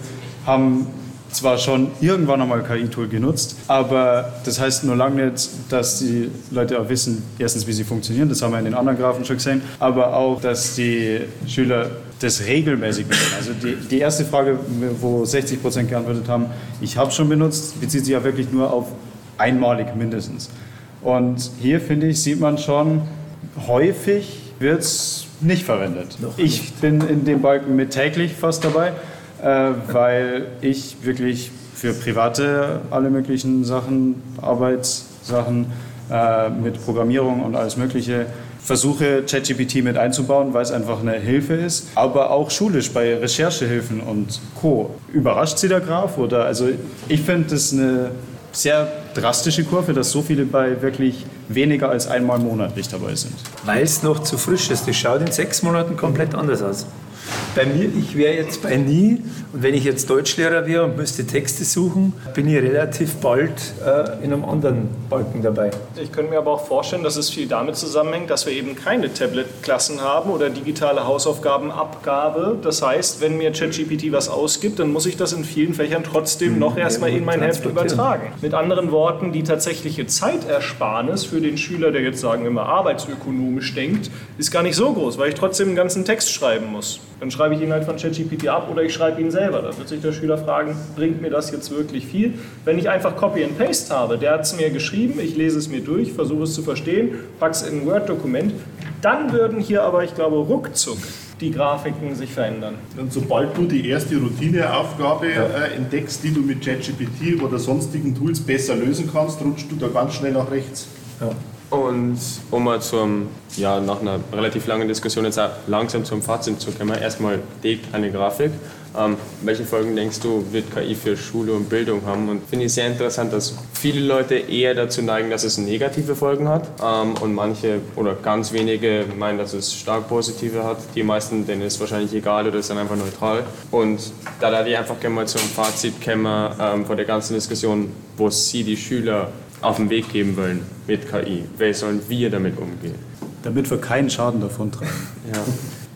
haben zwar schon irgendwann einmal KI-Tool genutzt, aber das heißt nur lange nicht, dass die Leute auch wissen, erstens, wie sie funktionieren, das haben wir in den anderen Graphen schon gesehen, aber auch, dass die Schüler das regelmäßig benutzen. Also die, die erste Frage, wo 60 Prozent geantwortet haben, ich habe schon benutzt, bezieht sich ja wirklich nur auf einmalig mindestens. Und hier, finde ich, sieht man schon, häufig wird es nicht verwendet. ich bin in dem Balken mit täglich fast dabei, äh, weil ich wirklich für private alle möglichen Sachen, Arbeitssachen äh, mit Programmierung und alles Mögliche versuche ChatGPT mit einzubauen, weil es einfach eine Hilfe ist, aber auch schulisch bei Recherchehilfen und Co. Überrascht Sie der Graf oder also ich finde das eine sehr drastische Kurve, dass so viele bei wirklich weniger als einmal monatlich dabei sind. Weil es noch zu frisch ist. Das schaut in sechs Monaten komplett anders aus. Bei mir, ich wäre jetzt bei nie, und wenn ich jetzt Deutschlehrer wäre und müsste Texte suchen, bin ich relativ bald äh, in einem anderen Balken dabei. Ich könnte mir aber auch vorstellen, dass es viel damit zusammenhängt, dass wir eben keine Tablet-Klassen haben oder digitale Hausaufgabenabgabe. Das heißt, wenn mir ChatGPT was ausgibt, dann muss ich das in vielen Fächern trotzdem noch erstmal in mein Heft übertragen. Mit anderen Worten, die tatsächliche Zeitersparnis für den Schüler, der jetzt sagen wir mal arbeitsökonomisch denkt, ist gar nicht so groß, weil ich trotzdem einen ganzen Text schreiben muss. Dann schreibe ich ihn halt von ChatGPT ab oder ich schreibe ihn selber. Da wird sich der Schüler fragen, bringt mir das jetzt wirklich viel? Wenn ich einfach Copy and Paste habe, der hat es mir geschrieben, ich lese es mir durch, versuche es zu verstehen, packe es in ein Word-Dokument, dann würden hier aber, ich glaube, ruckzuck die Grafiken sich verändern. Und sobald du die erste Routineaufgabe äh, entdeckst, die du mit ChatGPT oder sonstigen Tools besser lösen kannst, rutschst du da ganz schnell nach rechts. Ja. Und um mal zum, ja, nach einer relativ langen Diskussion jetzt langsam zum Fazit zu kommen, erstmal die eine Grafik. Ähm, welche Folgen denkst du, wird KI für Schule und Bildung haben? Und finde ich sehr interessant, dass viele Leute eher dazu neigen, dass es negative Folgen hat ähm, und manche oder ganz wenige meinen, dass es stark positive hat. Die meisten, denen ist wahrscheinlich egal oder ist dann einfach neutral. Und da da ich einfach gerne mal zum Fazit kommen ähm, von der ganzen Diskussion, wo sie die Schüler auf den Weg geben wollen mit KI. Wie sollen wir damit umgehen? Damit wir keinen Schaden davon tragen. Ja.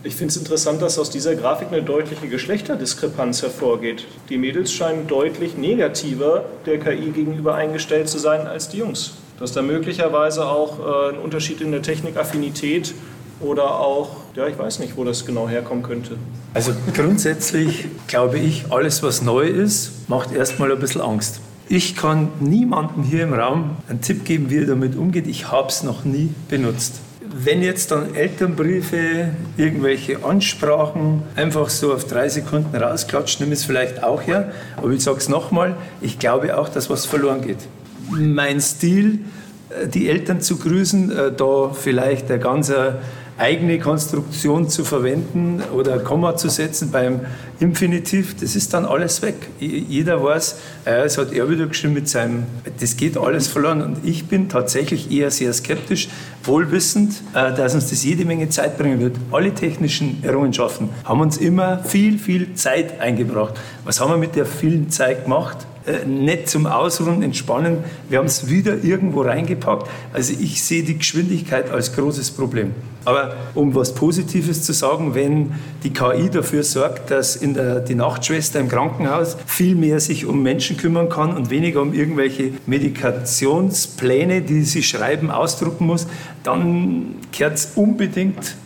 Ich finde es interessant, dass aus dieser Grafik eine deutliche Geschlechterdiskrepanz hervorgeht. Die Mädels scheinen deutlich negativer der KI gegenüber eingestellt zu sein als die Jungs. Dass da möglicherweise auch äh, ein Unterschied in der Technikaffinität oder auch, ja, ich weiß nicht, wo das genau herkommen könnte. Also grundsätzlich glaube ich, alles was neu ist, macht erstmal ein bisschen Angst. Ich kann niemandem hier im Raum einen Tipp geben, wie er damit umgeht. Ich habe es noch nie benutzt. Wenn jetzt dann Elternbriefe, irgendwelche Ansprachen einfach so auf drei Sekunden rausklatscht, nimm es vielleicht auch her. Aber ich sage es nochmal, ich glaube auch, dass was verloren geht. Mein Stil, äh, die Eltern zu grüßen, äh, da vielleicht eine ganz eigene Konstruktion zu verwenden oder Komma zu setzen beim Infinitiv, das ist dann alles weg. Jeder weiß, äh, es hat er wieder geschrieben mit seinem, das geht alles verloren. Und ich bin tatsächlich eher sehr skeptisch, wohlwissend, äh, dass uns das jede Menge Zeit bringen wird. Alle technischen Errungenschaften haben uns immer viel, viel Zeit eingebracht. Was haben wir mit der vielen Zeit gemacht? Äh, nicht zum Ausruhen, Entspannen. Wir haben es wieder irgendwo reingepackt. Also ich sehe die Geschwindigkeit als großes Problem. Aber um was Positives zu sagen, wenn die KI dafür sorgt, dass in der, die Nachtschwester im Krankenhaus viel mehr sich um Menschen kümmern kann und weniger um irgendwelche Medikationspläne, die sie schreiben, ausdrucken muss, dann gehört es unbedingt,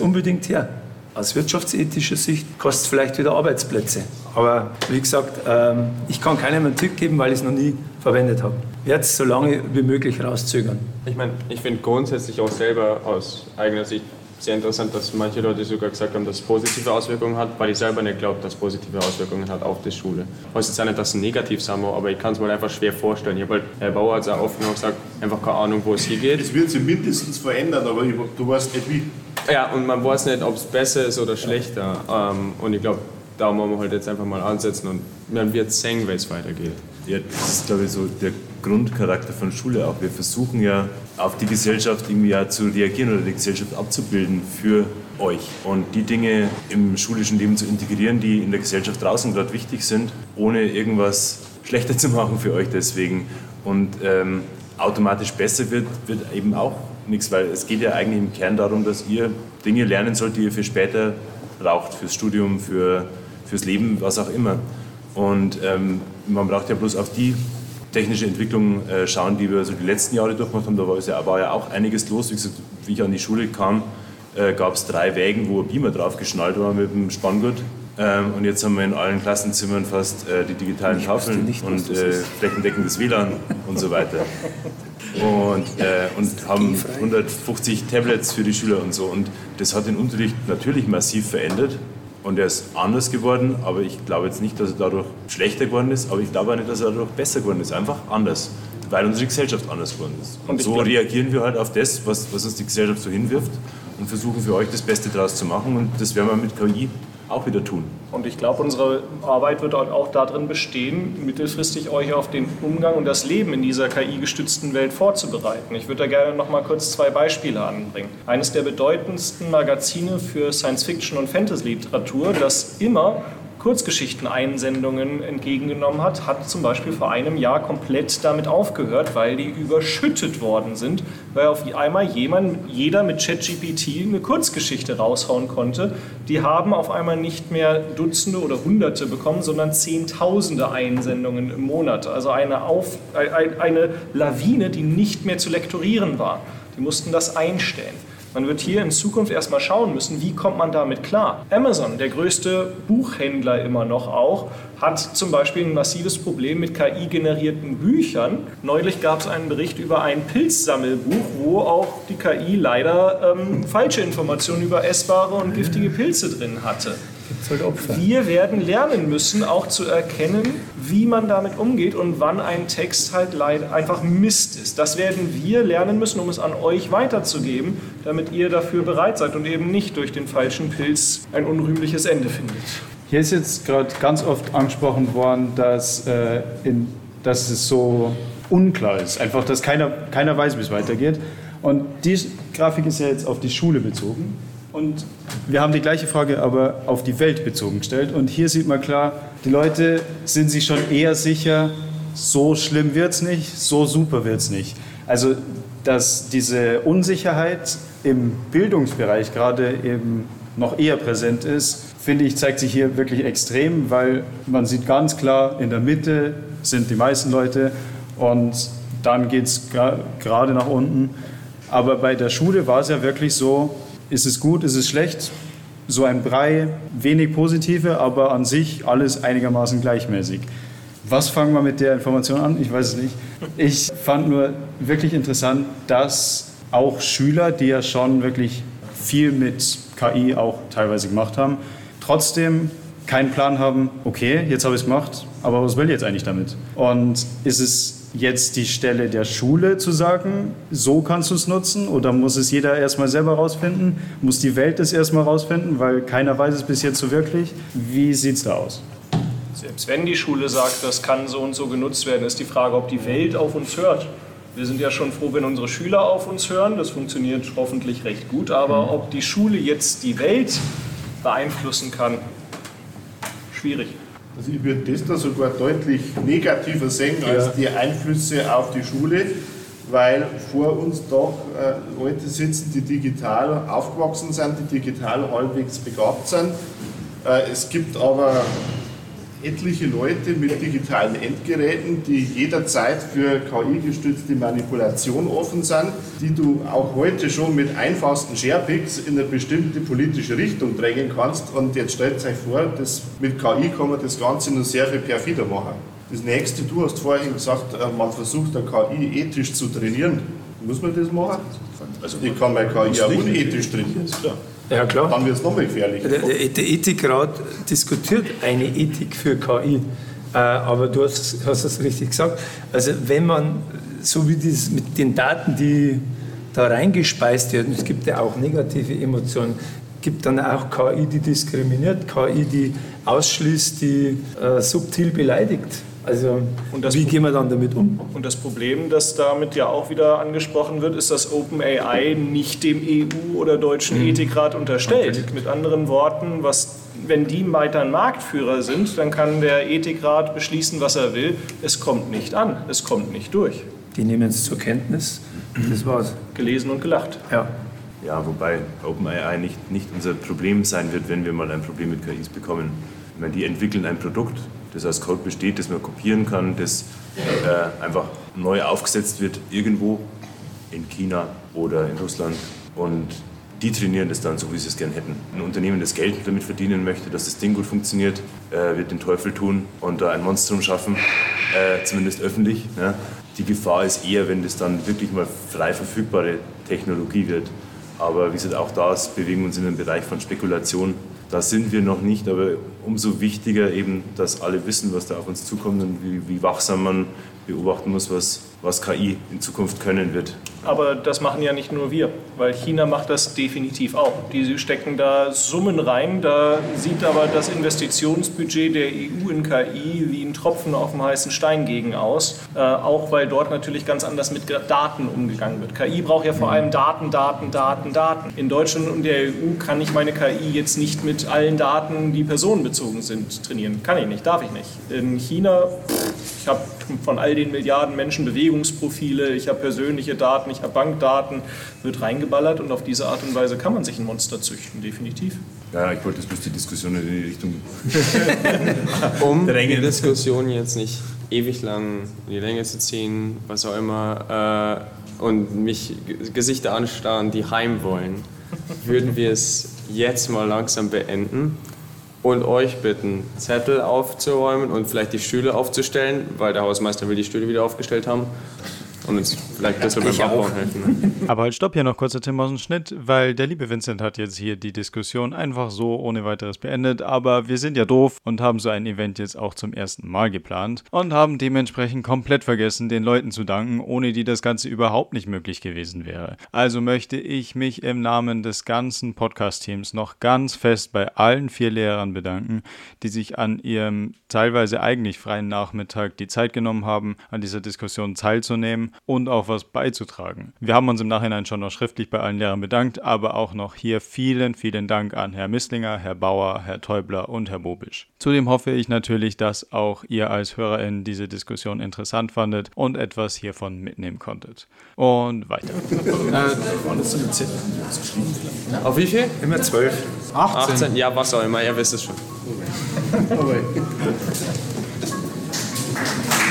unbedingt her. Aus wirtschaftsethischer Sicht kostet es vielleicht wieder Arbeitsplätze. Aber wie gesagt, ähm, ich kann keinem einen Tipp geben, weil ich es noch nie verwendet habe. Ich werde es so lange wie möglich rauszögern. Ich meine, ich finde grundsätzlich auch selber aus eigener Sicht sehr interessant, dass manche Leute sogar gesagt haben, dass es positive Auswirkungen hat, weil ich selber nicht glaube, dass es positive Auswirkungen hat auf die Schule. Ich weiß jetzt auch nicht, dass es negativ sein muss, aber ich kann es mir einfach schwer vorstellen. Ich habe halt, Herr Bauer hat es auch oft gesagt, einfach keine Ahnung, wo es hingeht. Es wird sich mindestens verändern, aber du weißt nicht wie. Ja, und man weiß nicht, ob es besser ist oder schlechter. Ähm, und ich glaube, da wollen wir halt jetzt einfach mal ansetzen und man wird sehen, wie es weitergeht. Ja, das ist, glaube ich, so der Grundcharakter von Schule auch. Wir versuchen ja auf die Gesellschaft irgendwie ja zu reagieren oder die Gesellschaft abzubilden für euch und die Dinge im schulischen Leben zu integrieren, die in der Gesellschaft draußen gerade wichtig sind, ohne irgendwas schlechter zu machen für euch deswegen. Und ähm, automatisch besser wird, wird eben auch nichts, weil es geht ja eigentlich im Kern darum, dass ihr Dinge lernen sollt, die ihr für später braucht, fürs Studium, für, fürs Leben, was auch immer. Und ähm, man braucht ja bloß auf die technische Entwicklung äh, schauen, die wir so die letzten Jahre durchgemacht haben. Da war, ja, war ja auch einiges los. Wie, gesagt, wie ich an die Schule kam, äh, gab es drei Wägen, wo ein Beamer drauf geschnallt war mit dem Spanngurt. Ähm, und jetzt haben wir in allen Klassenzimmern fast äh, die digitalen Tafeln nicht, und äh, flächendeckendes WLAN und so weiter. Und, äh, und haben 150 Tablets für die Schüler und so. Und das hat den Unterricht natürlich massiv verändert. Und er ist anders geworden, aber ich glaube jetzt nicht, dass er dadurch schlechter geworden ist, aber ich glaube auch nicht, dass er dadurch besser geworden ist. Einfach anders, weil unsere Gesellschaft anders geworden ist. Und, und so reagieren wir halt auf das, was, was uns die Gesellschaft so hinwirft und versuchen für euch das Beste daraus zu machen. Und das werden wir mit KI auch wieder tun. Und ich glaube, unsere Arbeit wird auch darin bestehen, mittelfristig euch auf den Umgang und das Leben in dieser KI-gestützten Welt vorzubereiten. Ich würde da gerne noch mal kurz zwei Beispiele anbringen. Eines der bedeutendsten Magazine für Science-Fiction und Fantasy-Literatur, das immer Kurzgeschichten-Einsendungen entgegengenommen hat, hat zum Beispiel vor einem Jahr komplett damit aufgehört, weil die überschüttet worden sind, weil auf einmal jemand, jeder mit ChatGPT eine Kurzgeschichte raushauen konnte. Die haben auf einmal nicht mehr Dutzende oder Hunderte bekommen, sondern Zehntausende Einsendungen im Monat. Also eine, auf, eine Lawine, die nicht mehr zu lektorieren war. Die mussten das einstellen. Man wird hier in Zukunft erstmal schauen müssen, wie kommt man damit klar. Amazon, der größte Buchhändler immer noch auch, hat zum Beispiel ein massives Problem mit KI-generierten Büchern. Neulich gab es einen Bericht über ein Pilzsammelbuch, wo auch die KI leider ähm, falsche Informationen über essbare und giftige Pilze drin hatte. Halt Wir werden lernen müssen, auch zu erkennen, wie man damit umgeht und wann ein Text halt einfach Mist ist. Das werden wir lernen müssen, um es an euch weiterzugeben, damit ihr dafür bereit seid und eben nicht durch den falschen Pilz ein unrühmliches Ende findet. Hier ist jetzt gerade ganz oft angesprochen worden, dass, äh, in, dass es so unklar ist, einfach, dass keiner, keiner weiß, wie es weitergeht. Und die Grafik ist ja jetzt auf die Schule bezogen. Und wir haben die gleiche Frage aber auf die Welt bezogen gestellt. Und hier sieht man klar, die Leute sind sich schon eher sicher, so schlimm wird es nicht, so super wird es nicht. Also, dass diese Unsicherheit im Bildungsbereich gerade eben noch eher präsent ist, finde ich, zeigt sich hier wirklich extrem, weil man sieht ganz klar, in der Mitte sind die meisten Leute und dann geht es gerade nach unten. Aber bei der Schule war es ja wirklich so, ist es gut, ist es schlecht? So ein Brei, wenig positive, aber an sich alles einigermaßen gleichmäßig. Was fangen wir mit der Information an? Ich weiß es nicht. Ich fand nur wirklich interessant, dass auch Schüler, die ja schon wirklich viel mit KI auch teilweise gemacht haben, trotzdem keinen Plan haben, okay, jetzt habe ich es gemacht, aber was will ich jetzt eigentlich damit? Und ist es jetzt die Stelle der Schule zu sagen, so kannst du es nutzen oder muss es jeder erstmal selber rausfinden? Muss die Welt es erstmal rausfinden, weil keiner weiß es bis jetzt so wirklich? Wie sieht es da aus? Selbst wenn die Schule sagt, das kann so und so genutzt werden, ist die Frage, ob die Welt auf uns hört. Wir sind ja schon froh, wenn unsere Schüler auf uns hören. Das funktioniert hoffentlich recht gut. Aber ob die Schule jetzt die Welt beeinflussen kann, schwierig. Also ich würde das da sogar deutlich negativer sehen als die Einflüsse auf die Schule, weil vor uns doch äh, Leute sitzen, die digital aufgewachsen sind, die digital halbwegs begabt sind. Äh, es gibt aber etliche Leute mit digitalen Endgeräten, die jederzeit für KI-gestützte Manipulation offen sind, die du auch heute schon mit einfachsten Sharepicks in eine bestimmte politische Richtung drängen kannst. Und jetzt stellt euch vor, dass mit KI kann man das Ganze nur sehr viel perfider machen. Das nächste, du hast vorhin gesagt, äh, man versucht eine KI ethisch zu trainieren. Muss man das machen? Also ich kann meine KI auch unethisch trainieren. Klar. Ja, klar. Dann wird es nochmal gefährlicher. Der, der Ethikrat diskutiert eine Ethik für KI. Äh, aber du hast, hast es richtig gesagt. Also, wenn man, so wie das mit den Daten, die da reingespeist werden, es gibt ja auch negative Emotionen, gibt dann auch KI, die diskriminiert, KI, die ausschließt, die äh, subtil beleidigt. Also wie gehen wir dann damit um? Und das Problem, das damit ja auch wieder angesprochen wird, ist, dass OpenAI nicht dem EU- oder deutschen mhm. Ethikrat unterstellt. Okay. Mit anderen Worten, was, wenn die weiter ein Marktführer sind, dann kann der Ethikrat beschließen, was er will. Es kommt nicht an, es kommt nicht durch. Die nehmen es zur Kenntnis. Das war's. Gelesen und gelacht. Ja. Ja, wobei OpenAI nicht, nicht unser Problem sein wird, wenn wir mal ein Problem mit KIs bekommen. Ich meine, die entwickeln ein Produkt, das als Code besteht, das man kopieren kann, das äh, einfach neu aufgesetzt wird irgendwo in China oder in Russland und die trainieren das dann so, wie sie es gern hätten. Ein Unternehmen, das Geld damit verdienen möchte, dass das Ding gut funktioniert, äh, wird den Teufel tun und da ein Monstrum schaffen, äh, zumindest öffentlich. Ne? Die Gefahr ist eher, wenn das dann wirklich mal frei verfügbare Technologie wird. Aber wie gesagt, auch da bewegen wir uns in einem Bereich von Spekulation. Da sind wir noch nicht, aber umso wichtiger eben, dass alle wissen, was da auf uns zukommt und wie, wie wachsam man beobachten muss, was, was KI in Zukunft können wird. Aber das machen ja nicht nur wir, weil China macht das definitiv auch. Die stecken da Summen rein, da sieht aber das Investitionsbudget der EU in KI wie ein Tropfen auf dem heißen Stein gegen aus, äh, auch weil dort natürlich ganz anders mit Daten umgegangen wird. KI braucht ja vor allem Daten, Daten, Daten, Daten. In Deutschland und der EU kann ich meine KI jetzt nicht mit allen Daten, die personenbezogen sind, trainieren. Kann ich nicht, darf ich nicht. In China, ich habe von all den Milliarden Menschen Bewegungsprofile, ich habe persönliche Daten, ich habe Bankdaten, wird reingeballert und auf diese Art und Weise kann man sich ein Monster züchten, definitiv. Ja, ich wollte jetzt bloß die Diskussion in die Richtung. um die Diskussion jetzt nicht ewig lang in die Länge zu ziehen, was auch immer, äh, und mich Gesichter anstarren, die heim wollen, würden wir es jetzt mal langsam beenden und euch bitten, Zettel aufzuräumen und vielleicht die Stühle aufzustellen, weil der Hausmeister will die Stühle wieder aufgestellt haben und uns vielleicht besser beim Abbauen helfen. Aber halt stopp hier noch kurzer Tim aus dem Schnitt, weil der liebe Vincent hat jetzt hier die Diskussion einfach so ohne weiteres beendet. Aber wir sind ja doof und haben so ein Event jetzt auch zum ersten Mal geplant und haben dementsprechend komplett vergessen, den Leuten zu danken, ohne die das Ganze überhaupt nicht möglich gewesen wäre. Also möchte ich mich im Namen des ganzen Podcast-Teams noch ganz fest bei allen vier Lehrern bedanken, die sich an ihrem teilweise eigentlich freien Nachmittag die Zeit genommen haben, an dieser Diskussion teilzunehmen und auch was beizutragen. Wir haben uns im Nachhinein schon noch schriftlich bei allen Lehrern bedankt, aber auch noch hier vielen, vielen Dank an Herr Misslinger, Herr Bauer, Herr Teubler und Herr Bobisch. Zudem hoffe ich natürlich, dass auch ihr als HörerInnen diese Diskussion interessant fandet und etwas hiervon mitnehmen konntet. Und weiter. Auf wie viel? Immer zwölf. 18. 18? Ja, was auch immer, ihr wisst es schon.